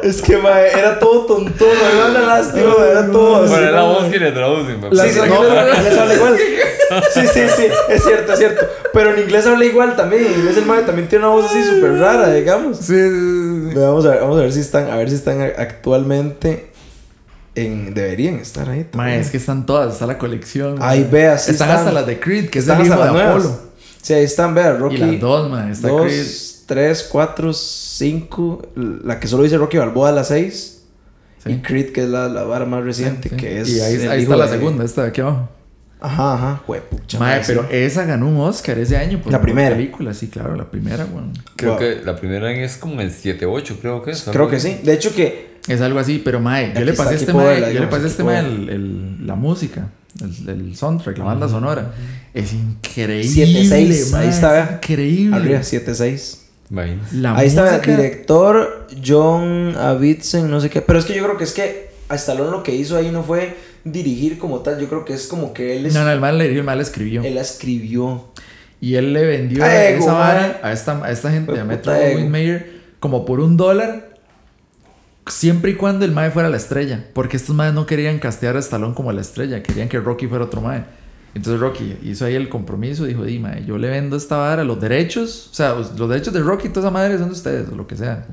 Speaker 3: Es que, mae, era todo tontón, me da una lástima, era todo así.
Speaker 4: Bueno, es la voz que le traducen. me
Speaker 3: Sí, sí, en inglés habla igual. (laughs) Sí, sí, sí, es cierto, es cierto. Pero en inglés habla igual también. En inglés el mae también tiene una voz así súper rara, digamos.
Speaker 2: Sí, sí, sí, sí.
Speaker 3: Vamos a ver, vamos a ver si están, a ver si están actualmente en. Deberían estar ahí.
Speaker 2: Mae,
Speaker 3: también.
Speaker 2: es que están todas, está la colección.
Speaker 3: Ahí
Speaker 2: mae.
Speaker 3: vea, sí
Speaker 2: están,
Speaker 3: están.
Speaker 2: hasta las de Creed, que es
Speaker 3: Están
Speaker 2: el
Speaker 3: hasta
Speaker 2: de. Apolo.
Speaker 3: Sí, ahí están, vea, Rocky.
Speaker 2: Y las dos, mae. Está
Speaker 3: dos,
Speaker 2: Creed.
Speaker 3: tres, cuatro, cinco. La que solo dice Rocky Balboa, la seis.
Speaker 2: Sí.
Speaker 3: Y Creed, que es la, la vara más reciente,
Speaker 2: Sí.
Speaker 3: que es.
Speaker 2: Y ahí, ahí está la segunda, esta de aquí abajo.
Speaker 3: Ajá, ajá. Juepucha,
Speaker 2: Mae,
Speaker 3: mae,
Speaker 2: pero
Speaker 3: sí.
Speaker 2: esa ganó un Oscar ese año por
Speaker 3: La primera.
Speaker 2: película, sí, claro, la primera, weón.
Speaker 4: Creo
Speaker 3: Wow.
Speaker 4: que la primera es como el 7-8, creo que es.
Speaker 3: Creo que sí. De hecho que...
Speaker 2: Es algo así, pero mae, yo le pasé este mae, yo le pasé este mae el, el- la música, el, el soundtrack, la banda sonora. Es increíble.
Speaker 3: 7-6,
Speaker 2: mae,
Speaker 3: ahí está.
Speaker 2: Increíble.
Speaker 3: Arriba, 7-6.
Speaker 4: Imagínate.
Speaker 2: La
Speaker 3: Ahí está el
Speaker 2: música-
Speaker 3: director John Avildsen, no sé qué. Pero es que yo creo que es que a Stallone lo que hizo ahí no fue dirigir como tal. Yo creo que es como que él, es-
Speaker 2: No, no, el mal le el mal escribió.
Speaker 3: él la escribió.
Speaker 2: Y él le vendió esa vara a esta, a esta gente, a Metro Mayer, como por un dólar. Siempre y cuando el Mae fuera la estrella. Porque estos Maes no querían castear a Stallone como la estrella. Querían que Rocky fuera otro Mae. Entonces Rocky hizo ahí el compromiso. Dijo, di, Mae, yo le vendo esta vara, los derechos. O sea, los derechos de Rocky y toda esa madre son de ustedes, o lo que sea.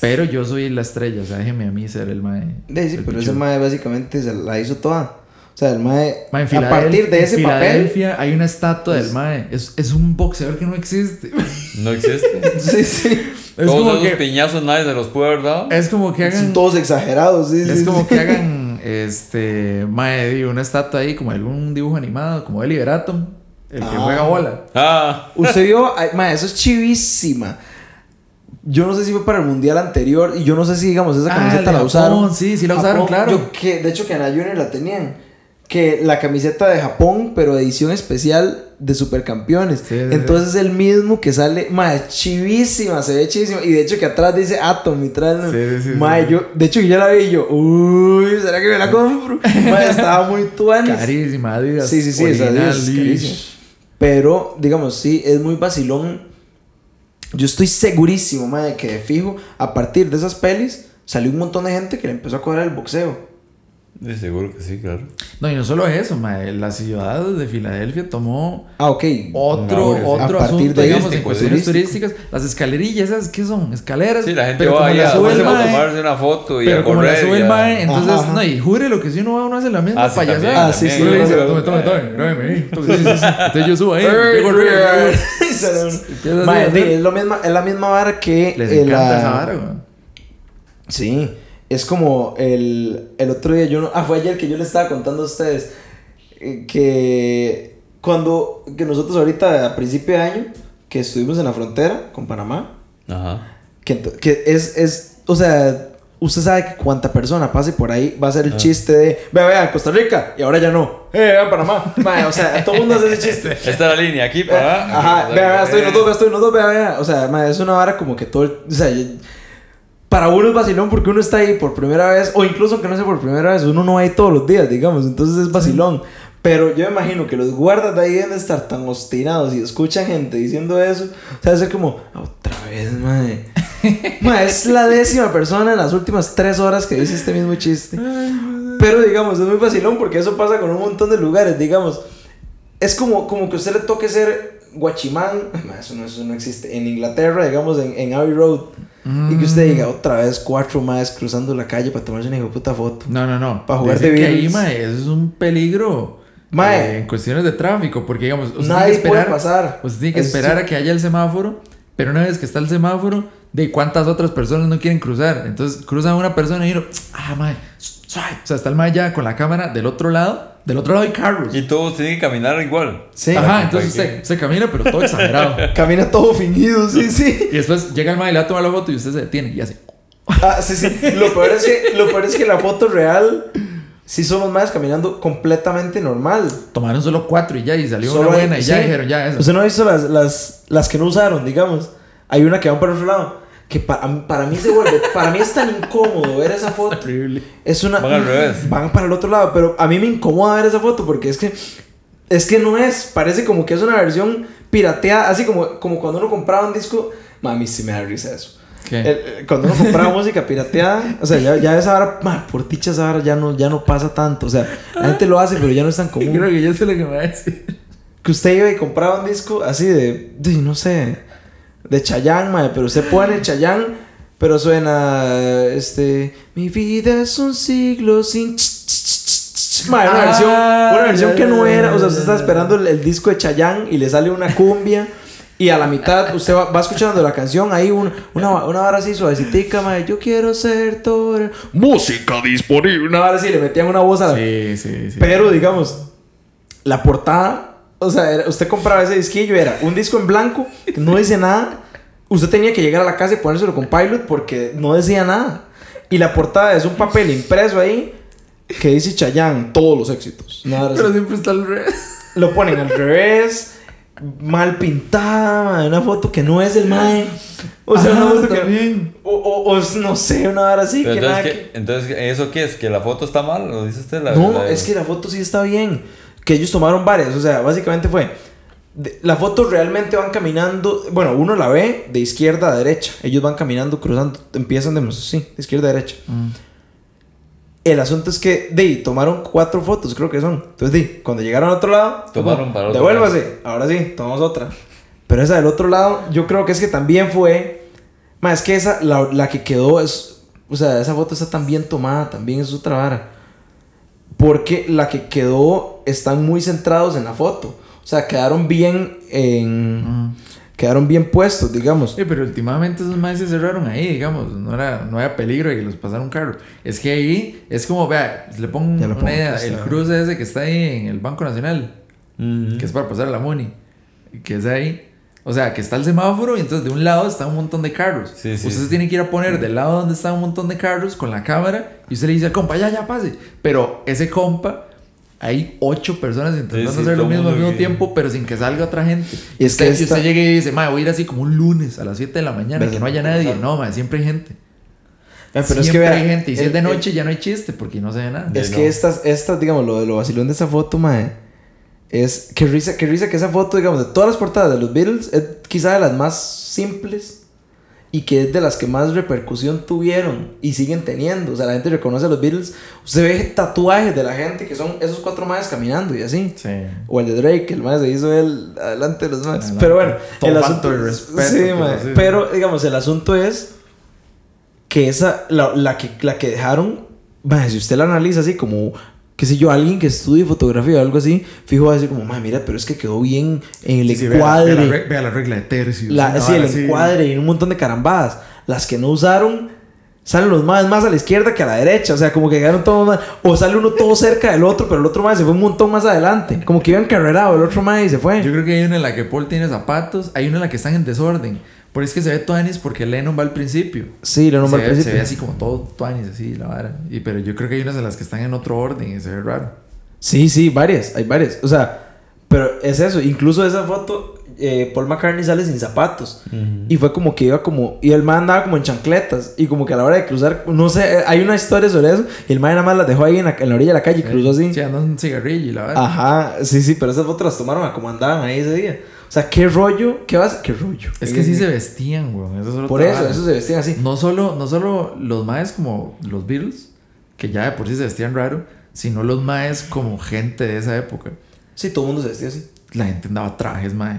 Speaker 2: Pero yo soy la estrella. O sea, déjeme a mí ser el Mae.
Speaker 3: Sí, pero
Speaker 2: pichudo.
Speaker 3: ese mae básicamente se la hizo toda. O sea, el mae,
Speaker 2: Mae, en
Speaker 3: a partir de ese
Speaker 2: en
Speaker 3: papel.
Speaker 2: Filadelfia hay una estatua del Mae. Es, es un boxeador que no existe.
Speaker 4: No existe. (laughs)
Speaker 3: Sí, sí.
Speaker 2: Es
Speaker 4: Todos
Speaker 2: como
Speaker 4: esos
Speaker 2: que...
Speaker 4: piñazos nadie se los puede haber dado.
Speaker 2: Es como que hagan...
Speaker 3: Son todos exagerados, sí, sí,
Speaker 2: Es como
Speaker 3: sí.
Speaker 2: que hagan (laughs) este mae, una estatua ahí como algún dibujo animado, como de Liberatum, el que
Speaker 3: Ah.
Speaker 2: juega bola.
Speaker 4: Ah,
Speaker 3: Usted vio, mae, eso es chivísima. Yo no sé si fue para el mundial anterior y yo no sé si, digamos, esa
Speaker 2: Ah,
Speaker 3: camiseta la usaron.
Speaker 2: sí, sí la usaron, claro.
Speaker 3: yo que, de hecho, que en la Junior la tenían. Que la camiseta de Japón, pero edición especial de Supercampeones.
Speaker 2: Sí, sí,
Speaker 3: Entonces es el mismo que sale, mae, chivísima, se ve chivísima. Y de hecho que atrás dice Atom y trae.
Speaker 2: Sí, sí, sí,
Speaker 3: mae,
Speaker 2: sí.
Speaker 3: yo, de hecho que ya la vi y yo, uy, ¿será que me la compro? (laughs) mae, estaba muy tuanis.
Speaker 2: Carísima, Adidas.
Speaker 3: Sí, sí, sí,
Speaker 2: original,
Speaker 3: es carísima. Pero, digamos, sí, es muy vacilón. Yo estoy segurísimo, madre, que de fijo, a partir de esas pelis, salió un montón de gente que le empezó a cobrar el boxeo.
Speaker 4: De seguro que sí, claro.
Speaker 2: No, y no solo eso, mae, la ciudad de Filadelfia tomó
Speaker 3: Ah, ok.
Speaker 2: otro,
Speaker 4: No,
Speaker 2: otro
Speaker 3: a partir
Speaker 2: asunto,
Speaker 3: de
Speaker 2: digamos, en
Speaker 4: turístico,
Speaker 2: cuestiones
Speaker 3: turístico.
Speaker 2: turísticas. Las escalerillas, ¿esas qué son? Escaleras.
Speaker 4: Sí, la gente
Speaker 2: pero
Speaker 4: va
Speaker 2: como
Speaker 4: ahí
Speaker 2: la
Speaker 4: a,
Speaker 2: sube el
Speaker 4: a
Speaker 2: mae,
Speaker 4: tomarse una foto y
Speaker 2: Pero
Speaker 4: a
Speaker 2: como la
Speaker 4: correr.
Speaker 2: sube el mae, entonces,
Speaker 3: Ajá, ajá.
Speaker 2: no, y jure lo que si uno va, uno hace la misma
Speaker 4: Ah, sí,
Speaker 2: payasada.
Speaker 3: Ah, sí, sí,
Speaker 2: tome, tome, tome. Entonces, yo subo ahí, así. (laughs)
Speaker 3: es, lo misma, es la misma vara que.
Speaker 2: Les
Speaker 3: eh,
Speaker 2: encanta
Speaker 3: la-
Speaker 2: esa vara, güey.
Speaker 3: Sí, es como el, el otro día, yo no, ah, fue ayer que yo le estaba contando a ustedes eh, que cuando, que nosotros ahorita a principio de año, que estuvimos en la frontera con Panamá,
Speaker 4: Ajá.
Speaker 3: que, que es, es, o sea, usted sabe que cuanta persona pase por ahí va a
Speaker 2: Ah.
Speaker 3: ser el chiste de, vea, vea, Costa Rica, y ahora ya no, eh, vea, Panamá, Mae, o sea, todo el mundo hace ese chiste. (laughs)
Speaker 4: Esta es la línea aquí para.
Speaker 3: Ajá, vea, vea, estoy en los dos, vea, estoy en los dos, vea, vea. O sea, es una vara como que todo el- O sea, para uno es vacilón porque uno está ahí por primera vez, o incluso que no sea por primera vez, uno no va ahí todos los días, digamos, entonces es vacilón. Pero yo me imagino que los guardas de ahí deben de estar tan obstinados y escuchan gente diciendo eso. O sea, debe ser como, otra vez, madre. (laughs) Ma, es la décima persona en las últimas tres horas que dice este mismo chiste. Pero digamos, es muy vacilón porque eso pasa con un montón de lugares, digamos. Es como, como que a usted le toque ser guachimán. (laughs) Eso no, eso no existe. En Inglaterra, digamos, en, en Abbey Road. Y que usted diga otra vez cuatro más cruzando la calle para tomarse una puta foto.
Speaker 2: No, no, no.
Speaker 3: Pa' jugar
Speaker 2: Dicen
Speaker 3: de
Speaker 2: que ahí, mae, eso es un peligro.
Speaker 3: Mae.
Speaker 2: eh, en cuestiones de tráfico, porque digamos, usted tiene
Speaker 3: Nadie
Speaker 2: que esperar,
Speaker 3: puede pasar.
Speaker 2: Usted tiene que
Speaker 3: Es-
Speaker 2: esperar a que haya el semáforo, pero una vez que está el semáforo, de cuántas otras personas no quieren cruzar. Entonces cruzan una persona y uno, ah, mae, suave. O sea, está el mae ya con la cámara del otro lado, del otro lado hay carros.
Speaker 4: Y todos tienen que caminar igual.
Speaker 3: Sí.
Speaker 2: Ajá, entonces usted, se camina, pero todo exagerado. (laughs)
Speaker 3: Camina todo fingido, sí, sí.
Speaker 2: y después llega el mae y le va a tomar la foto y usted se detiene y hace.
Speaker 3: Ah, sí, sí. Lo peor es que, lo peor es que la foto real sí son los más caminando completamente normal.
Speaker 2: Tomaron solo cuatro y ya, y salió
Speaker 3: Solo
Speaker 2: una
Speaker 3: hay-
Speaker 2: buena y ya
Speaker 3: sí.
Speaker 2: dijeron, ya, eso.
Speaker 3: ¿Usted no ha visto las, las, las que no usaron, digamos? Hay una que van para otro lado. Que para, para mí se vuelve. Para mí es tan incómodo ver esa (laughs) foto.
Speaker 2: Horrible.
Speaker 3: Es una.
Speaker 4: Van al revés.
Speaker 3: Van para el otro lado. Pero a mí me incomoda ver esa foto porque es que. Es que no es. Parece como que es una versión pirateada. Así como, como cuando uno compraba un disco. Mami, sí me da risa eso. El- cuando uno compraba (laughs) música pirateada, o sea, ya, ya esa hora, por dicha esa hora ya no, ya no pasa tanto. O sea, la gente lo hace, pero ya no es tan (laughs) común.
Speaker 2: Creo que ya sé lo que me va a decir.
Speaker 3: Que usted iba y compraba un disco así de, de, no sé, de Chayanne, mae, pero usted pone Chayanne, pero suena, este, mi vida es un siglo sin... Mae, una
Speaker 2: Ah,
Speaker 3: versión, una versión
Speaker 2: ya,
Speaker 3: que no era, o sea, usted está esperando el, el disco de Chayanne y le sale una cumbia. Y a la mitad usted va, va escuchando la canción, ahí un- una, una vara así suavecitica, mae, yo quiero ser todo... Música disponible. Una vara así, le metían una voz a la...
Speaker 2: Sí, sí, sí.
Speaker 3: Pero digamos, la portada, o sea, era- usted compraba ese disquillo, era un disco en blanco, que no dice nada. Usted tenía que llegar a la casa y ponérselo con Pilot porque no decía nada. Y la portada es un papel impreso ahí que dice Chayanne, todos los éxitos. Nada
Speaker 2: Pero
Speaker 3: así.
Speaker 2: siempre está al revés.
Speaker 3: Lo ponen al revés, mal pintada, una foto que no es el mae. O sea,
Speaker 2: Ajá,
Speaker 3: una foto que.
Speaker 2: también.
Speaker 3: O, o, o no sé, una hora así
Speaker 4: Pero
Speaker 3: que
Speaker 4: entonces,
Speaker 3: nada
Speaker 4: ¿qué- entonces, ¿eso qué es? ¿Que la foto está mal? ¿Lo dice usted? La,
Speaker 3: No,
Speaker 4: la-
Speaker 3: es que la foto sí está bien. Que ellos tomaron varias. O sea, básicamente fue. De- la foto realmente van caminando. Bueno, uno la ve de izquierda a derecha. Ellos van caminando, cruzando. Empiezan de, sí, de izquierda a derecha. El asunto es que, de tomaron cuatro fotos, creo que son. Entonces, de, cuando llegaron al otro lado,
Speaker 4: Tomaron para otro
Speaker 3: devuélvase. Ahora sí, tomamos otra. Pero esa del otro lado, yo creo que es que también fue. Más es que esa, la, la que quedó es. O sea, esa foto está tan bien tomada, también es otra vara. Porque la que quedó están muy centrados en la foto. O sea, quedaron bien en. Quedaron bien puestos, digamos.
Speaker 2: Sí, pero últimamente esos maes se cerraron ahí, digamos. No, era, no había peligro de que los pasara un carro. Es que ahí es como, vea, le pongo
Speaker 3: Ya
Speaker 2: una
Speaker 3: pongo,
Speaker 2: idea. El cruce ese que está ahí en el Banco Nacional,
Speaker 4: Ujú.
Speaker 2: que es para pasar a la Muni, que es ahí. O sea, que está el semáforo y entonces de un lado está un montón de carros.
Speaker 4: Sí, sí.
Speaker 2: usted se tiene que ir a poner del lado donde está un montón de carros con la cámara y usted le dice al compa, ya, ya, pase. Pero ese compa, hay ocho personas intentando
Speaker 4: Sí, sí,
Speaker 2: hacer lo mismo al mismo
Speaker 4: que-
Speaker 2: tiempo, pero sin que salga otra gente.
Speaker 3: Y es que
Speaker 2: usted, y
Speaker 3: esta-
Speaker 2: usted llega y dice, ma, voy a ir así como un lunes a las 7 de la mañana,
Speaker 3: ¿Ves?
Speaker 2: que no haya nadie. No, ma, siempre hay gente.
Speaker 3: Ah, pero es
Speaker 2: siempre
Speaker 3: que vea,
Speaker 2: hay gente. Y si
Speaker 3: el-
Speaker 2: es de
Speaker 3: el-
Speaker 2: noche, ya no hay chiste porque no se ve nada.
Speaker 3: Es
Speaker 4: Sí,
Speaker 3: que
Speaker 4: no.
Speaker 3: estas, estas, digamos, lo de lo vacilón de esa foto, mae, es que risa, que risa que esa foto, digamos, de todas las portadas de los Beatles, es quizá de las más simples y que es de las que más repercusión tuvieron y siguen teniendo. O sea, la gente reconoce a los Beatles. Usted ve tatuajes de la gente que son esos cuatro maes caminando y así.
Speaker 2: Sí.
Speaker 3: O el de Drake, el mae se hizo él adelante de los.
Speaker 2: Adelante.
Speaker 3: Pero bueno,
Speaker 2: Todo
Speaker 3: el asunto
Speaker 2: de respeto,
Speaker 3: Sí,
Speaker 2: pero.
Speaker 3: Pero, digamos, el asunto es que esa, la, la que, la que dejaron, si usted la analiza así como, qué sé yo, alguien que estudie fotografía o algo así, fijo va a decir como, mira, pero es que quedó bien en el
Speaker 2: Sí, sí, vea-
Speaker 3: encuadre.
Speaker 2: Vea, la, vea la regla de tercios.
Speaker 3: La- sí, el
Speaker 2: así.
Speaker 3: encuadre y un montón de carambadas. Las que no usaron, salen los más más a la izquierda que a la derecha. O sea, como que quedaron todos más. O sale uno todo cerca del otro, pero el otro más se fue un montón más adelante. Como que iban carrerado el otro más y se fue.
Speaker 2: Yo creo que hay una en la que Paul tiene zapatos, hay una en la que están en desorden. Por eso es que se ve Tuanis porque Lennon va al principio.
Speaker 3: Sí,
Speaker 2: se,
Speaker 3: nombré al
Speaker 2: ve, se
Speaker 3: principio.
Speaker 2: ve así como todo Tuanis, así la vara. Y, pero yo creo que hay unas en las que están en otro orden y se ve raro.
Speaker 3: Sí, sí, varias, hay varias. O sea, pero es eso. Incluso esa foto, eh, Paul McCartney sale sin zapatos. Y fue como que iba como. Y el man andaba como en chancletas. Y como que a la hora de cruzar, no sé, eh, hay una historia sobre eso. Y el man nada más las dejó ahí en la, en la orilla de la calle y cruzó así.
Speaker 2: Sí, andan un cigarrillo y la vara.
Speaker 3: Ajá, sí, sí, pero esas fotos las tomaron a como andaban ahí ese día. O sea, qué rollo, qué vas, qué rollo.
Speaker 2: Es que sí se vestían, weón. Eso es
Speaker 3: Por eso, eso se vestían así.
Speaker 2: No solo, no solo los maes como los Beatles, que ya de por sí se vestían raro, sino los maes como gente de esa época.
Speaker 3: Sí, todo el mundo se vestía así.
Speaker 2: La gente andaba trajes, mae.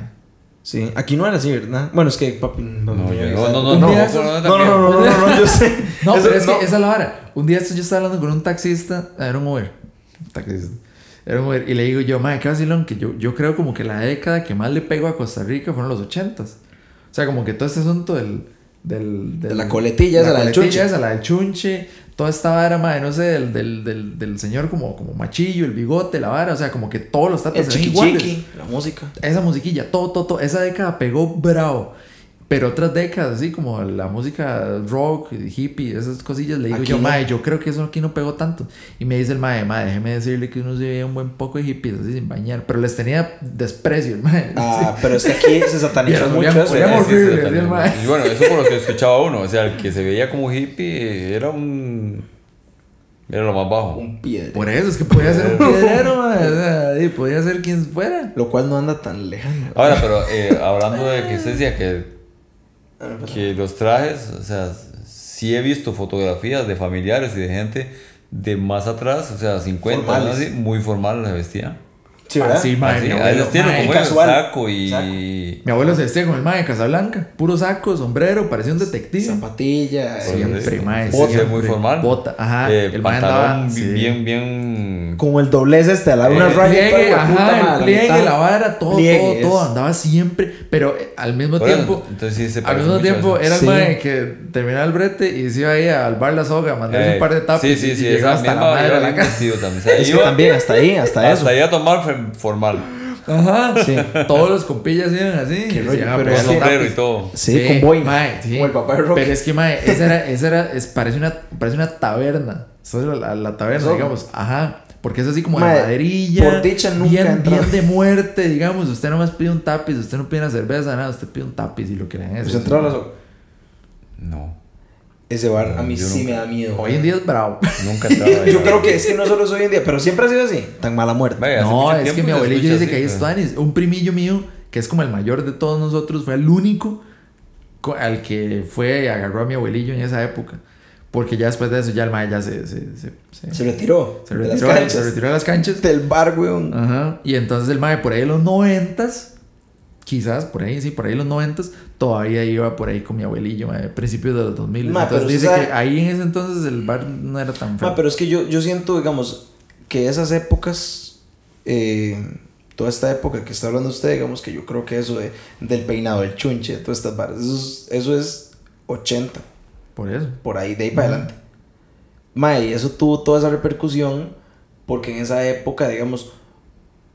Speaker 3: Sí, aquí no era así, ¿verdad? Bueno, es que papi. No,
Speaker 4: No, no, no, no,
Speaker 2: Un
Speaker 4: no,
Speaker 2: día
Speaker 4: no, no,
Speaker 3: no, no, no, no, no, no, yo sé. (laughs)
Speaker 2: No,
Speaker 3: Eso
Speaker 2: pero es
Speaker 3: no.
Speaker 2: que esa es la vara. Un día esto yo estaba hablando con un taxista, era un Uber. Taxista. Era Uber. Y le digo yo, madre, qué vacilón, que yo, yo creo como que la década que más le pegó a Costa Rica fueron los ochentas. O sea, como que todo este asunto del... del, del-
Speaker 3: De la coletilla esa, la del chunche.
Speaker 2: esa, la del chunche. Toda esta vara, madre, no sé, del, del, del, del señor como, como machillo, el bigote, la vara. O sea, como que todos los
Speaker 3: El
Speaker 2: tatas ven
Speaker 3: chiqui chiqui, la música.
Speaker 2: Esa musiquilla, todo, todo, todo. Esa década pegó bravo. Pero otras décadas, así como la música rock, hippie, esas cosillas, le digo
Speaker 3: Aquí
Speaker 2: yo,
Speaker 3: no.
Speaker 2: mae, yo creo que eso aquí no pegó tanto. Y me dice el mae, mae, déjeme decirle que uno se veía un buen poco de hippies así sin bañar. Pero les tenía desprecio el mae.
Speaker 3: Ah, (laughs) pero es que aquí se satanizó mucho eso. ¿eh?
Speaker 4: Y bueno, eso por lo que escuchaba uno. O sea, el que se veía como hippie era un. Era lo más bajo.
Speaker 3: Un piedra.
Speaker 2: Por eso es que podía ser un piedrero. O sea, y podía ser quien fuera.
Speaker 3: Lo cual no anda tan lejano.
Speaker 4: Ahora, pero eh, hablando de que usted decía que, que los trajes, o sea, sí he visto fotografías de familiares y de gente de más atrás, o sea, 50, ¿no? Así, muy formal la vestía.
Speaker 3: Sí, ¿verdad?
Speaker 2: Así, mae,
Speaker 4: Así,
Speaker 2: mi abuelo,
Speaker 4: tienen
Speaker 2: mae,
Speaker 4: como
Speaker 3: casual.
Speaker 4: saco y.
Speaker 3: Saco.
Speaker 2: Mi abuelo se vestía con el mae de Casablanca. Puro saco, sombrero, parecía un detective.
Speaker 3: Zapatilla.
Speaker 4: Pues,
Speaker 3: eh,
Speaker 2: Siempre,
Speaker 4: eh,
Speaker 2: mae.
Speaker 4: bota,
Speaker 2: siempre.
Speaker 4: muy formal.
Speaker 2: Bota, ajá.
Speaker 4: Eh,
Speaker 2: el
Speaker 4: pantalón
Speaker 2: andaba.
Speaker 4: bi-
Speaker 2: sí.
Speaker 4: bien, bien.
Speaker 3: Como el doblez este, a la una
Speaker 2: El
Speaker 3: raya.
Speaker 2: pliegue, ajá, el
Speaker 3: la
Speaker 2: pliegue, la vara, todo,
Speaker 3: Pliegue,
Speaker 2: todo, todo, andaba siempre, pero eh, al mismo
Speaker 4: eso,
Speaker 2: tiempo,
Speaker 4: entonces sí se
Speaker 2: al mismo tiempo
Speaker 4: eso.
Speaker 2: era el
Speaker 3: Sí.
Speaker 2: mae que terminaba el brete y se iba ahí al bar La Soga a mandarse
Speaker 4: Eh,
Speaker 2: un par de tapas
Speaker 4: Sí, sí,
Speaker 2: y
Speaker 4: sí,
Speaker 2: llegaba
Speaker 4: esa
Speaker 2: hasta la madre de la
Speaker 4: bien
Speaker 2: casa.
Speaker 4: también,
Speaker 3: hasta ahí, hasta eso.
Speaker 4: hasta ahí a tomar formal.
Speaker 2: Ajá.
Speaker 3: Sí.
Speaker 2: Todos los compillas iban así.
Speaker 3: Qué rollo, pero es que-
Speaker 4: sombrero y todo.
Speaker 3: Sí, con boina.
Speaker 2: mae, sí.
Speaker 3: Como el papá de Rocky.
Speaker 2: Pero es que, mae, esa era, esa era, es, parece, una, parece una taberna. Esa es la, la, la taberna,
Speaker 3: Eso.
Speaker 2: digamos. Ajá. Porque es así como
Speaker 3: Mae,
Speaker 2: de maderilla.
Speaker 3: por dicha nunca he
Speaker 2: bien,
Speaker 3: entrado.
Speaker 2: bien de muerte, digamos. Usted nomás pide un tapiz, usted no pide una cerveza, nada. Usted pide un tapiz y lo que le den es.
Speaker 3: Pues entró a la so-
Speaker 4: No,
Speaker 3: Ese bar a mí sí
Speaker 4: nunca.
Speaker 3: me da miedo.
Speaker 2: Hoy en día es bravo. (laughs)
Speaker 4: nunca ahí.
Speaker 3: Yo creo que es que no solo es hoy en día, pero siempre ha sido así. Tan mala muerte.
Speaker 4: Vaya,
Speaker 2: No, es que mi abuelillo dice
Speaker 4: así,
Speaker 2: que ahí Anis. Un primillo mío, que es como el mayor de todos nosotros, fue el único co- al que fue y agarró a mi abuelillo en esa época. Porque ya después de eso, ya el mae ya se, se, se, se-
Speaker 3: Se retiró.
Speaker 2: se
Speaker 3: de las
Speaker 2: retiró,
Speaker 3: canchas.
Speaker 2: se retiró de las canchas.
Speaker 3: Del bar, weón.
Speaker 2: Ajá. Y entonces el mae por ahí en los noventas, quizás por ahí, sí, por ahí los noventas, todavía iba por ahí con mi abuelillo, mae, principios de los 2000.
Speaker 3: Ma,
Speaker 2: entonces dice
Speaker 3: sabe-
Speaker 2: que ahí en ese entonces el bar no era tan feo.
Speaker 3: Ah, pero es que yo, yo siento, digamos, que esas épocas, eh, toda esta época que está hablando usted, digamos que yo creo que eso de, del peinado, del chunche, de todas estas barras, eso es, eso es 80,
Speaker 2: Por eso.
Speaker 3: por ahí, de ahí para adelante. Mae, y eso tuvo toda esa repercusión porque en esa época, digamos,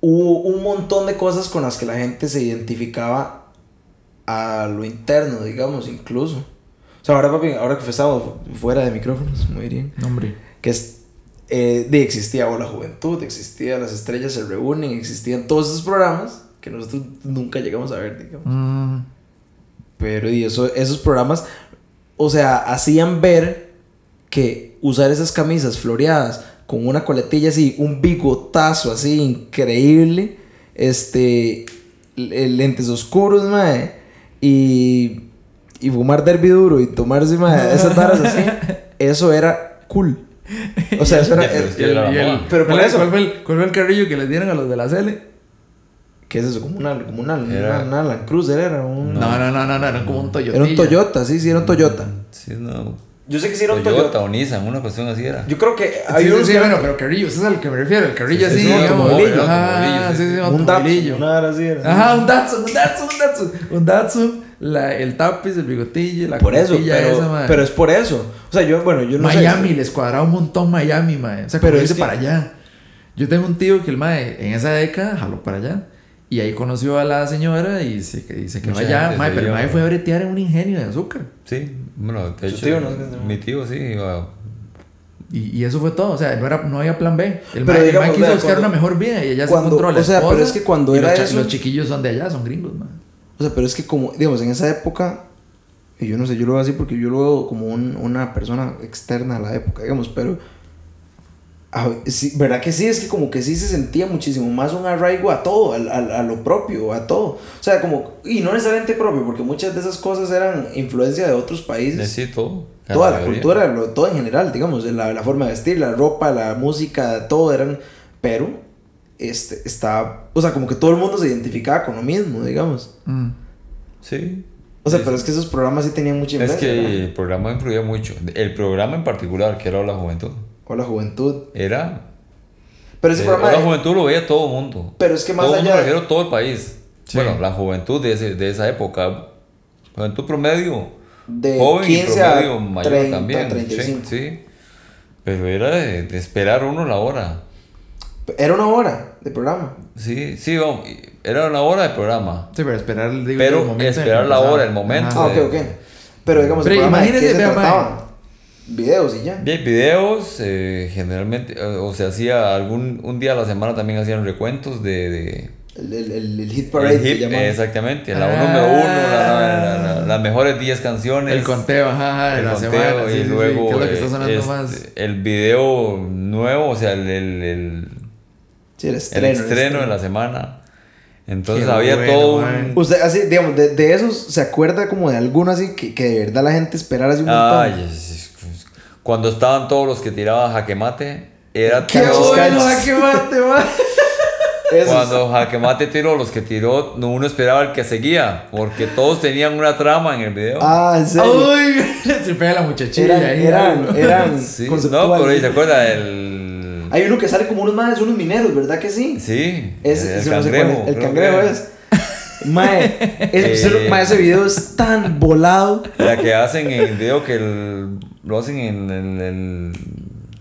Speaker 3: hubo un montón de cosas con las que la gente se identificaba a lo interno, digamos, incluso. O sea, ahora, papi, ahora que estamos fuera de micrófonos, muy bien
Speaker 2: hombre.
Speaker 3: que es, eh, de existía o la juventud, existía las estrellas se reúnen, existían todos esos programas que nosotros nunca llegamos a ver, digamos.
Speaker 2: Mm,
Speaker 3: Pero y eso, esos programas, o sea, hacían ver que usar esas camisas floreadas con una coletilla así, un bigotazo así increíble, este, lentes oscuros, mae, y, y fumar derby duro y tomarse, mae, esas varas así, (laughs) eso era cool. O sea, eso era...
Speaker 4: Pero
Speaker 2: el- el-
Speaker 3: por
Speaker 2: ¿cuál-
Speaker 3: eso-
Speaker 2: ¿Cuál fue, el, ¿Cuál fue el carrillo que les dieron a los de la Cele?
Speaker 3: ¿Qué es eso? Como una, como una,
Speaker 4: Era-
Speaker 3: una, una Land Cruiser era un...
Speaker 2: No, no, no, no, no, era como un Toyota.
Speaker 3: Era un Toyota, sí, sí, era un Toyota.
Speaker 4: Sí, no.
Speaker 3: Yo sé que un
Speaker 4: Toyota,
Speaker 3: Toyota.
Speaker 4: o Nissan, una cuestión así era.
Speaker 3: Yo creo que hay
Speaker 2: sí,
Speaker 3: unos
Speaker 2: sí,
Speaker 3: que-
Speaker 2: bueno, pero carrillo, ese es al que me refiero, el carrillo
Speaker 3: Sí,
Speaker 2: así,
Speaker 3: sí, un automovilillo,
Speaker 2: Ajá, sí,
Speaker 4: sí,
Speaker 2: un.
Speaker 3: Datsun, vara así era.
Speaker 2: Ajá, un Datsun, un Datsun, un Datsun. Un Datsun, la, el tapiz, el bigotillo, la
Speaker 3: Por eso, pero,
Speaker 2: esa, mae.
Speaker 3: pero es por eso. O sea, yo, bueno, yo no
Speaker 2: Miami,
Speaker 3: sé.
Speaker 2: les cuadraba un montón Miami, mae. O sea,
Speaker 3: Pero
Speaker 2: irse
Speaker 3: que-
Speaker 2: para allá. Yo tengo un tío que el mae, en esa década, jaló para allá. Y ahí conoció a la señora y se, y se quedó allá, mae. Pero mae fue a bretear en un ingenio de azúcar.
Speaker 4: Sí, bueno, de hecho,
Speaker 3: tío, ¿no?
Speaker 4: mi tío sí iba.
Speaker 2: Y, y eso fue todo, o sea, no, era, no había plan B. El
Speaker 3: Pero
Speaker 2: mae, el
Speaker 3: digamos,
Speaker 2: mae quiso buscar
Speaker 3: cuando-
Speaker 2: una mejor vida y ella
Speaker 3: cuando-
Speaker 2: se encontró a la
Speaker 3: o sea, pero es que cuando era
Speaker 2: los, cha-
Speaker 3: eso-
Speaker 2: los chiquillos son de allá, son gringos, mae.
Speaker 3: O sea, pero es que como, digamos, en esa época, y yo no sé, yo lo veo así porque yo lo veo como un- una persona externa a la época, digamos, pero... a- sí, ¿Verdad que sí? Es que como que sí se sentía muchísimo más un arraigo a todo, al- al- a, lo propio, a todo. O sea, como... Y no necesariamente propio, porque muchas de esas cosas eran influencia de otros países.
Speaker 4: Necesito.
Speaker 3: Toda la cultura, lo- todo en general, digamos, la, la forma de vestir, la ropa, la música, todo eran, pero este está, o sea, como que todo el mundo se identificaba con lo mismo, digamos.
Speaker 2: Mm.
Speaker 4: Sí.
Speaker 3: O sea,
Speaker 4: Sí,
Speaker 3: pero
Speaker 4: sí.
Speaker 3: es que esos programas sí tenían mucha
Speaker 4: Es
Speaker 3: influencia.
Speaker 4: que
Speaker 3: ¿verdad?
Speaker 4: el programa influía mucho. El programa en particular, que era La Juventud,
Speaker 3: O la juventud.
Speaker 4: era.
Speaker 3: Pero ese
Speaker 4: eh,
Speaker 3: programa,
Speaker 4: La
Speaker 3: de-
Speaker 4: Juventud lo veía todo el mundo.
Speaker 3: pero es que más
Speaker 4: todo mundo,
Speaker 3: allá,
Speaker 4: me refiero todo el país.
Speaker 2: Sí.
Speaker 4: Bueno, la juventud de, ese- de esa época. Juventud promedio.
Speaker 3: de
Speaker 4: joven
Speaker 3: 15
Speaker 4: y promedio
Speaker 3: a
Speaker 4: mayor
Speaker 3: 30,
Speaker 4: también.
Speaker 3: 35.
Speaker 4: Sí, sí. Pero era de, de esperar uno la hora.
Speaker 3: Era una hora de programa.
Speaker 4: Sí, sí, vamos, era una hora de programa.
Speaker 2: Sí, pero esperar, digo,
Speaker 4: Pero
Speaker 2: el momento
Speaker 4: esperar la hora, el momento.
Speaker 3: Ah, ok,
Speaker 4: de-
Speaker 3: ok. Pero digamos,
Speaker 2: Pero
Speaker 3: el programa de
Speaker 2: imagínese,
Speaker 3: qué se trataba. Videos y ya.
Speaker 4: Bien, videos, eh, generalmente, eh, o se hacía algún, un día a la semana también hacían recuentos de... de
Speaker 3: El, el, el, el hit parade
Speaker 4: el
Speaker 3: que
Speaker 4: hit,
Speaker 3: llamaban.
Speaker 4: exactamente, la
Speaker 2: Ah.
Speaker 4: número uno, la- la- la- las mejores 10 canciones.
Speaker 2: El conteo, ajá,
Speaker 4: el
Speaker 2: la
Speaker 4: conteo,
Speaker 2: semana. sí,
Speaker 4: y
Speaker 2: sí, sí,
Speaker 4: luego
Speaker 2: ¿Qué es lo que
Speaker 4: eh,
Speaker 2: está sonando
Speaker 4: este,
Speaker 2: más?
Speaker 4: el video nuevo, o sea, el, el, el-
Speaker 3: Sí, estreno. el
Speaker 4: estreno de la semana. Entonces
Speaker 2: Qué
Speaker 4: había
Speaker 2: bueno,
Speaker 4: todo
Speaker 2: man.
Speaker 4: un...
Speaker 3: Usted, así, digamos, de, de esos, ¿se acuerda como de alguno así que, que de verdad la gente esperara así un montón?
Speaker 4: Ay, cuando estaban todos los que tiraban jaque mate, era
Speaker 3: Qué
Speaker 4: todo-
Speaker 3: bueno,
Speaker 2: ¿a qué mate, (laughs) man?
Speaker 4: Cuando Jaque Mate tiró los que tiró, no uno esperaba el que seguía, porque todos tenían una trama en el video.
Speaker 3: Ah, en serio.
Speaker 2: Uy, (laughs) se pega la muchachilla
Speaker 3: eran,
Speaker 2: ahí.
Speaker 3: eran, eran (laughs)
Speaker 4: sí, no, pero ahí se acuerda el.
Speaker 3: Hay uno que sale como unos madres, unos mineros, ¿verdad que sí?
Speaker 4: Sí,
Speaker 3: Es,
Speaker 4: el,
Speaker 3: ese no sé
Speaker 4: cangrejo.
Speaker 3: El cangrejo es. Mae,
Speaker 4: Eh.
Speaker 3: mae, ese video es tan volado
Speaker 4: La que hacen en el video que el- lo hacen en el, el-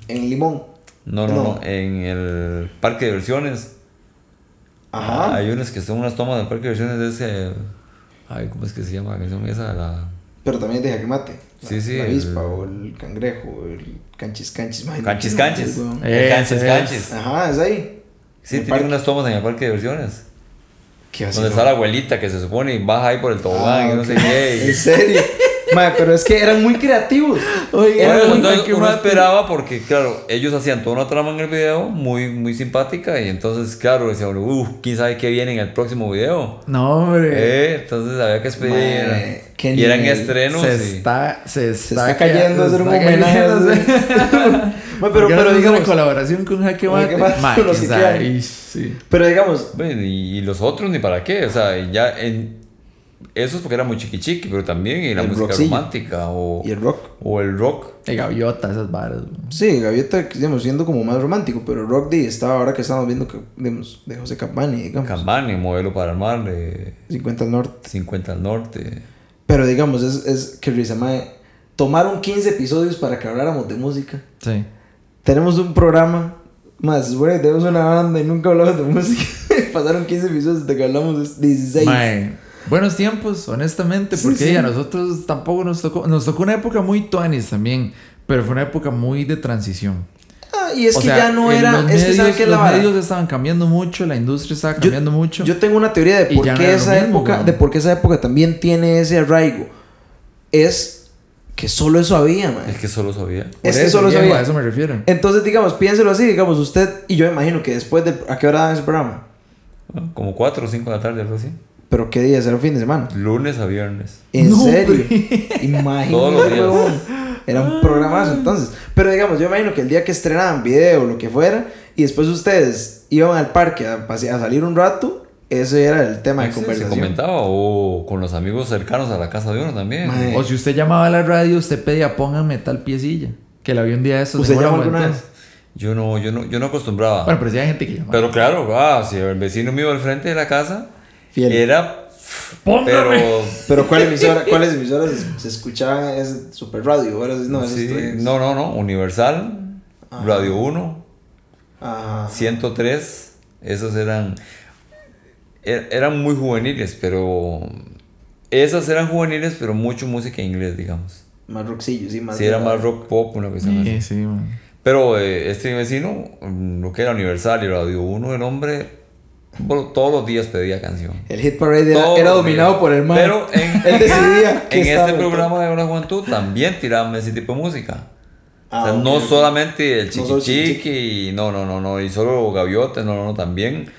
Speaker 3: en limón.
Speaker 4: no, no,
Speaker 3: No.
Speaker 4: no, en el parque de diversiones.
Speaker 3: Ajá.
Speaker 4: Hay unas que son unas tomas del parque de versiones de ese. Ay, ¿cómo es que se llama la canción esa? La.
Speaker 3: Pero también de jaque mate.
Speaker 4: Sí, sí,
Speaker 3: La
Speaker 4: el-
Speaker 3: avispa o el cangrejo, el canchis canchis. imagínate.
Speaker 4: Canchis Canchis.
Speaker 2: Eh,
Speaker 4: Canchis Canchis.
Speaker 3: Ajá, es ahí.
Speaker 4: Sí,
Speaker 3: el
Speaker 4: tiene
Speaker 3: parque.
Speaker 4: unas tomas en el parque de diversiones.
Speaker 3: ¿Qué
Speaker 4: Donde está la abuelita que se supone y baja ahí por el tobogán y no sé qué. y- (laughs)
Speaker 3: En serio. Pero es que eran muy creativos. Eran
Speaker 4: Bueno,
Speaker 3: muy-
Speaker 4: entonces uno esperaba porque, claro, ellos hacían toda una trama en el video muy, muy simpática y entonces, claro, decía uff, quién sabe qué viene en el próximo video.
Speaker 2: No, hombre.
Speaker 4: Eh, entonces había que esperar. Y eran estrenos.
Speaker 2: se,
Speaker 4: y-
Speaker 2: está, se,
Speaker 3: Se
Speaker 2: está,
Speaker 3: cayendo a hacer un homenaje. (laughs) Mae, pero, pero digamos.
Speaker 2: colaboración con Jaque Mate.
Speaker 3: Que
Speaker 2: sí.
Speaker 3: Pero digamos,
Speaker 4: bueno, y, y los otros ni para qué. O sea, ya en. Eso es porque era muy chiqui chiqui, pero también en la
Speaker 3: El
Speaker 4: música
Speaker 3: rockcillo.
Speaker 4: romántica o,
Speaker 3: y el rock.
Speaker 4: o el rock.
Speaker 2: De gaviota, esas varas.
Speaker 3: Sí, Gaviota, digamos, siendo como más romántico, pero el rock D estaba ahora que estamos viendo que, digamos, de José Campani, digamos.
Speaker 4: Campani, modelo para el mar, de
Speaker 3: 50 al norte.
Speaker 4: 50 al norte.
Speaker 3: Pero digamos, es, es que risa, mae. Tomaron 15 episodios para que habláramos de música.
Speaker 2: Sí.
Speaker 3: Tenemos un programa. Más, güey, tenemos una banda y nunca hablamos de música. (laughs) Pasaron 15 episodios desde que hablamos de 16.
Speaker 2: Mae, buenos tiempos, honestamente,
Speaker 3: Sí,
Speaker 2: porque
Speaker 3: sí.
Speaker 2: ya a nosotros tampoco nos tocó, nos tocó una época muy tuanis también, pero fue una época muy de transición.
Speaker 3: Ah, y es
Speaker 2: O
Speaker 3: que
Speaker 2: sea,
Speaker 3: ya no era.
Speaker 2: los
Speaker 3: Es que
Speaker 2: medios,
Speaker 3: ¿sabe qué es la
Speaker 2: los
Speaker 3: vara?
Speaker 2: medios estaban cambiando mucho, la industria estaba cambiando mucho.
Speaker 3: Yo tengo una teoría de por qué esa
Speaker 2: mismo,
Speaker 3: época, de por qué esa época también tiene ese arraigo. Es que solo eso había, man.
Speaker 4: Es que solo sabía.
Speaker 2: Por
Speaker 3: es que
Speaker 2: eso,
Speaker 3: solo sabía.
Speaker 2: A eso me refiero.
Speaker 3: Entonces, digamos, piénselo así, digamos, usted y yo me imagino que después de ¿a qué hora dan ese programa?
Speaker 4: Ah, Como 4 o 5 de la tarde, algo así.
Speaker 3: Pero qué día, era un fin de semana.
Speaker 4: Lunes a viernes.
Speaker 3: En
Speaker 2: No,
Speaker 3: serio. (laughs) Imagínate,
Speaker 4: Todos los días.
Speaker 3: Era un programazo entonces. Pero digamos, yo me imagino que el día que estrenaban video o lo que fuera, y después ustedes iban al parque a, a salir un rato, ese era el tema de
Speaker 4: Sí, se
Speaker 3: conversación.
Speaker 4: comentaba o con los amigos cercanos a la casa de uno también.
Speaker 3: Mae.
Speaker 2: O si usted llamaba a la radio, usted pedía, pónganme tal piecilla. Que la vi un día de esos.
Speaker 3: ¿Usted llamó alguna vez?
Speaker 4: Yo no, yo no, yo no acostumbraba.
Speaker 2: Bueno, pero sí hay gente que llama.
Speaker 4: pero claro, ah, si el vecino mío al frente de la casa
Speaker 3: Fiel.
Speaker 4: era.
Speaker 2: Póngame.
Speaker 4: Pero.
Speaker 3: Pero ¿cuál emisora, ¿cuáles emisoras se, escuchaban? Es Super Radio, no, es
Speaker 4: sí, no, no, no. Universal,
Speaker 3: Ajá.
Speaker 4: Radio 1,
Speaker 3: Ajá.
Speaker 4: 103. Esos eran. er- eran muy juveniles, pero. Esas eran juveniles, pero mucho música en inglés, digamos.
Speaker 3: Más rockcillo, sí, más.
Speaker 4: Sí, era más rock pop, una cuestión así.
Speaker 2: Sí, sí, man.
Speaker 4: Pero eh, este vecino, mm, lo que era Universal y Radio 1, el hombre bueno, todos los días pedía canción.
Speaker 3: El Hit Parade era, dominado
Speaker 4: días.
Speaker 3: por el man.
Speaker 4: Pero (laughs) en,
Speaker 3: Él decidía (laughs)
Speaker 4: en este programa de la juventud también tiraban ese tipo de música.
Speaker 3: Ah,
Speaker 4: o sea,
Speaker 3: ok,
Speaker 4: no solamente el
Speaker 3: No solo
Speaker 4: chiqui y no, no, no, no, y solo gaviotes, no, no, no, también.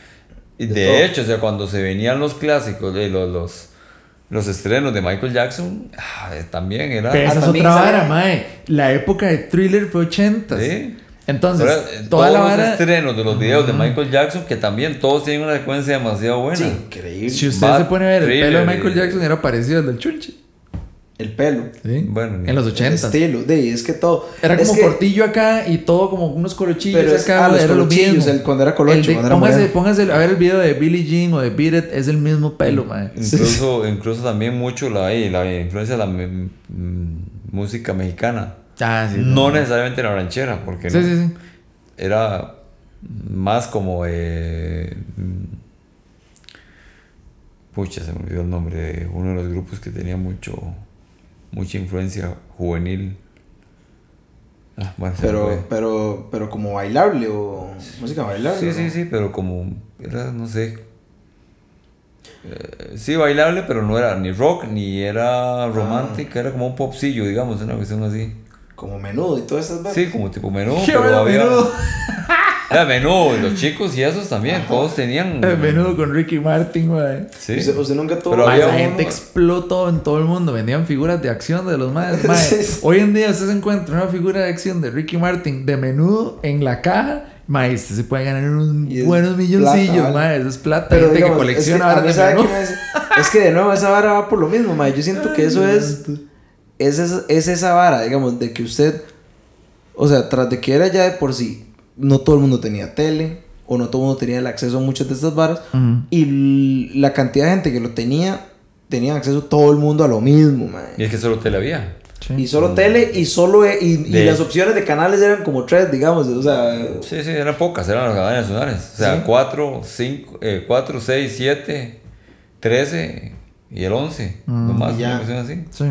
Speaker 4: Y
Speaker 3: De
Speaker 4: hecho, o sea, cuando se venían los clásicos, de los, los, los estrenos de Michael Jackson, ah, eh, también era...
Speaker 2: Pero esa es
Speaker 3: también
Speaker 2: otra vara, mae. La época de thriller fue 80.
Speaker 4: Sí.
Speaker 2: Entonces,
Speaker 4: Ahora,
Speaker 2: toda
Speaker 4: todos
Speaker 2: la
Speaker 4: los
Speaker 2: vara.
Speaker 4: estrenos de los videos de Michael Jackson, que también todos tienen una secuencia demasiado buena.
Speaker 3: Sí, increíble.
Speaker 2: Si usted
Speaker 4: Bad
Speaker 2: se pone a ver el pelo de
Speaker 4: Thriller
Speaker 2: Michael Jackson, era parecido al del Chunchi.
Speaker 3: El pelo.
Speaker 2: ¿sí?
Speaker 4: Bueno,
Speaker 2: en los
Speaker 3: El
Speaker 2: 80.
Speaker 3: estilo. De, es que todo.
Speaker 2: Era
Speaker 3: es
Speaker 2: como
Speaker 3: que-
Speaker 2: cortillo acá y todo como unos colochillos
Speaker 3: Pero es-
Speaker 2: acá.
Speaker 3: ah, los
Speaker 2: era lo mismo.
Speaker 3: el- cuando era colocho,
Speaker 2: El de-
Speaker 3: cuando era
Speaker 2: póngase,
Speaker 3: moreno.
Speaker 2: póngase a ver el video de Billie Jean o de Beat It, es el mismo pelo,
Speaker 3: Mm.
Speaker 2: mae.
Speaker 4: Incluso, incluso también mucho la, la influencia de la mm, música mexicana.
Speaker 2: Ah, sí.
Speaker 4: No necesariamente la ranchera, porque
Speaker 2: Sí,
Speaker 4: no.
Speaker 2: sí, sí.
Speaker 4: era más como... Eh, pucha, se me olvidó el nombre de uno de los grupos que tenía mucho mucha influencia juvenil. Ah, bueno,
Speaker 3: Pero, pero, pero como bailable o música bailable.
Speaker 4: Sí,
Speaker 3: ¿no?
Speaker 4: sí, sí, pero como era, no sé. eh, sí, bailable, pero no era ni rock ni era romántica, era como un popsillo, digamos, una cuestión así.
Speaker 3: Como menudo y todas esas.
Speaker 4: Sí, como tipo menú, (laughs)
Speaker 2: Qué
Speaker 4: pero
Speaker 2: bueno,
Speaker 4: había.
Speaker 2: Menudo. (laughs)
Speaker 4: Era menú, y los chicos y esos también, todos tenían.
Speaker 2: El (laughs) menudo con Ricky Martin, mae.
Speaker 4: Sí.
Speaker 3: Usted, usted nunca tuvo.
Speaker 4: Pero uno-
Speaker 2: gente explotó en todo el mundo. Vendían figuras de acción de los más.
Speaker 3: Sí, sí.
Speaker 2: Hoy en día usted se encuentra una figura de acción de Ricky Martin de menudo en la caja. Mae, usted se puede ganar unos buenos milloncillos,
Speaker 3: plata, ¿vale?
Speaker 2: mae. Eso es plata.
Speaker 3: Pero
Speaker 2: gente
Speaker 3: digamos,
Speaker 2: que colecciona
Speaker 3: es que,
Speaker 2: de
Speaker 3: me es que nuevo esa vara va por lo mismo, mae. Yo siento que eso es, es, esa- es esa vara, digamos, de que usted, o sea, tras de que era ya de por sí, no todo el mundo tenía tele, o no todo el mundo tenía el acceso a muchas de estas varas,
Speaker 2: Ujú.
Speaker 3: y l- la cantidad de gente que lo tenía, tenía acceso todo el mundo a lo mismo, mae.
Speaker 4: Y es que solo te la había.
Speaker 2: Sí.
Speaker 3: Y solo tele y solo e- y, y
Speaker 4: De-
Speaker 3: las opciones de canales eran como tres, digamos, o sea,
Speaker 4: Sí, sí, eran pocas, eran las cadenas nacionales. O sea,
Speaker 3: Sí.
Speaker 4: 4, 5, 4, 6, 7, 13 y el 11.
Speaker 2: Mm,
Speaker 4: nomás,
Speaker 3: y ya.
Speaker 4: una cuestión así.
Speaker 2: Sí.